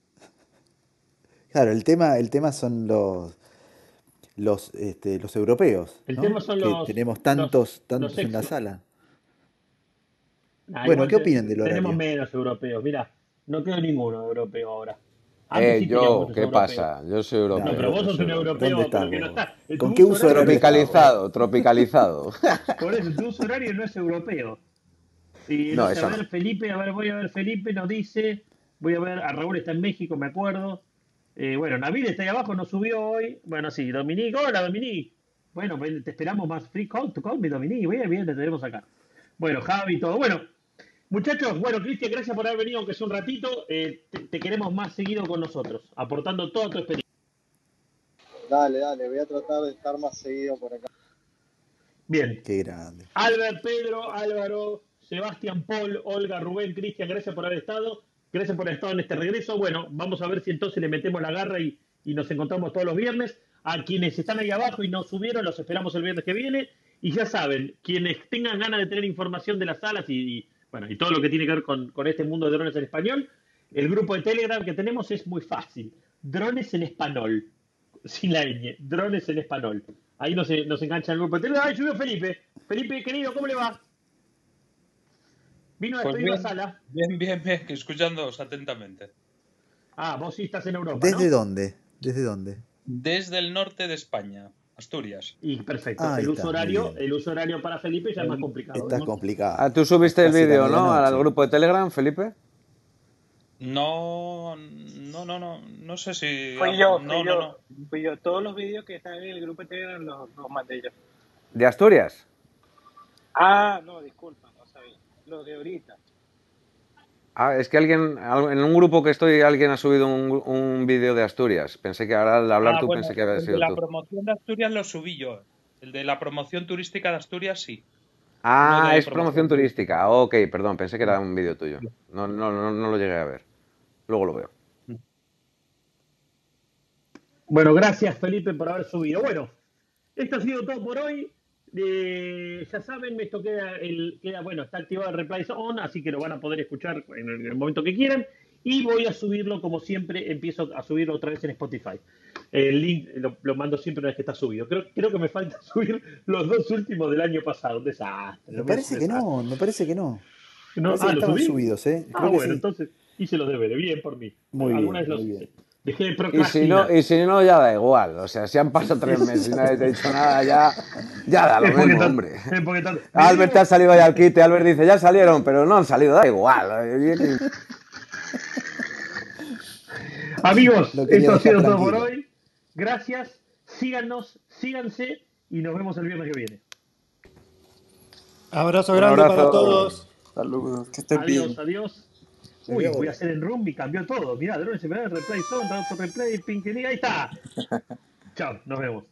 Claro, el tema, el tema son los los este, los europeos, El ¿no? tema son Que los- tenemos los- tantos, tantos los en la sala. Ah, Bueno, ¿qué te- opinan del Tenemos horario? menos europeos, mira, no quedo ninguno europeo ahora. Eh, sí yo, ¿qué europeos. pasa? Yo soy europeo. No, pero vos sos un europeo, ¿Dónde estás no ¿Con qué uso horario Tropicalizado, tropicalizado. Por eso, tu uso horario no es europeo. Y No, a ver, no. Felipe, a ver, voy a ver, Felipe nos dice, voy a ver, a Raúl está en México, me acuerdo. Eh, bueno, Nabil está ahí abajo, no subió hoy. Bueno, sí, Dominique, hola Dominique. Bueno, ven, te esperamos más free call to call me, Dominique. Bien, bien, te tenemos acá. Bueno, Javi, todo. Bueno, muchachos, bueno, Cristian, gracias por haber venido, aunque es un ratito. Eh, te, te queremos más seguido con nosotros, aportando toda tu experiencia. Dale, dale, voy a tratar de estar más seguido por acá. Bien, Qué grande. Albert, Pedro, Álvaro, Sebastián, Paul, Olga, Rubén, Cristian, gracias por haber estado. Gracias por haber estado en este regreso. Bueno, vamos a ver si entonces le metemos la garra y, nos encontramos todos los viernes. A quienes están ahí abajo y no subieron, los esperamos el viernes que viene. Y ya saben, quienes tengan ganas de tener información de las salas y, bueno, y todo lo que tiene que ver con, con este mundo de drones en español, el grupo de Telegram que tenemos es muy fácil. Drones en español. Sin la ñ. Drones en español. Ahí nos, nos engancha el grupo de Telegram. ¡Ay, subió Felipe! Felipe, querido, ¿cómo le va? Vino a Pues bien, sala. bien, bien, bien, que escuchándoos atentamente. Ah, vos sí estás en Europa, ¿Desde ¿no? dónde? ¿Desde dónde? Desde el norte de España, Asturias. Y perfecto. El uso horario, el uso horario para Felipe ya es más complicado. Está ¿no? complicado. Ah, tú subiste el Casi vídeo, ¿no? Al grupo de Telegram, Felipe. No, no, no, no, no sé si... Fui yo, fui no, yo, no, no. fui yo. Todos los vídeos que están en el grupo de Telegram los, los mandé yo. ¿De Asturias? Ah, no, disculpa. Lo de ahorita. Ah, es que alguien, al- en un grupo que estoy, alguien ha subido un, un vídeo de Asturias. Pensé que ahora al hablar Ah, tú bueno, pensé que había el de sido la tú. promoción de Asturias lo subí yo. El de la promoción turística de Asturias sí. Ah, no es promoción turística. Ok, perdón, pensé que era un vídeo tuyo. No, no, no, no lo llegué a ver. Luego lo veo. Bueno, gracias Felipe por haber subido. Bueno, esto ha sido todo por hoy. Eh, ya saben, esto queda, el, queda, bueno, está activado el replay on, así que lo van a poder escuchar en el, en el momento que quieran. Y voy a subirlo, como siempre, empiezo a subirlo otra vez en Spotify. El link lo, lo mando siempre una vez que está subido. Creo, creo que me falta subir los dos últimos del año pasado. Un desastre. Me un parece que no, me parece que no. No, Parece ah, que ¿lo estaban subí? subidos, ¿eh? Ah, Creo bueno, sí. entonces hice los deberes. Bien por mí. Muy bien, Alguna vez los muy hice. bien. Dejé de Y si, no, y si no, ya da igual. O sea, si han pasado tres meses y nadie te ha dicho nada, ya, ya da lo mismo, hombre. Albert te ha salido ahí al quite, Albert dice, ya salieron, pero no han salido, da igual. Amigos, esto ha sido todo por hoy. Gracias. Síganos, síganse y nos vemos el viernes que viene. Abrazo grande para todos. Saludos, que estén bien. Adiós, adiós. Uy, voy a hacer en room y cambió todo. Mirá, drones se me da replay, sound, auto replay, pink ahí está. Chao, nos vemos.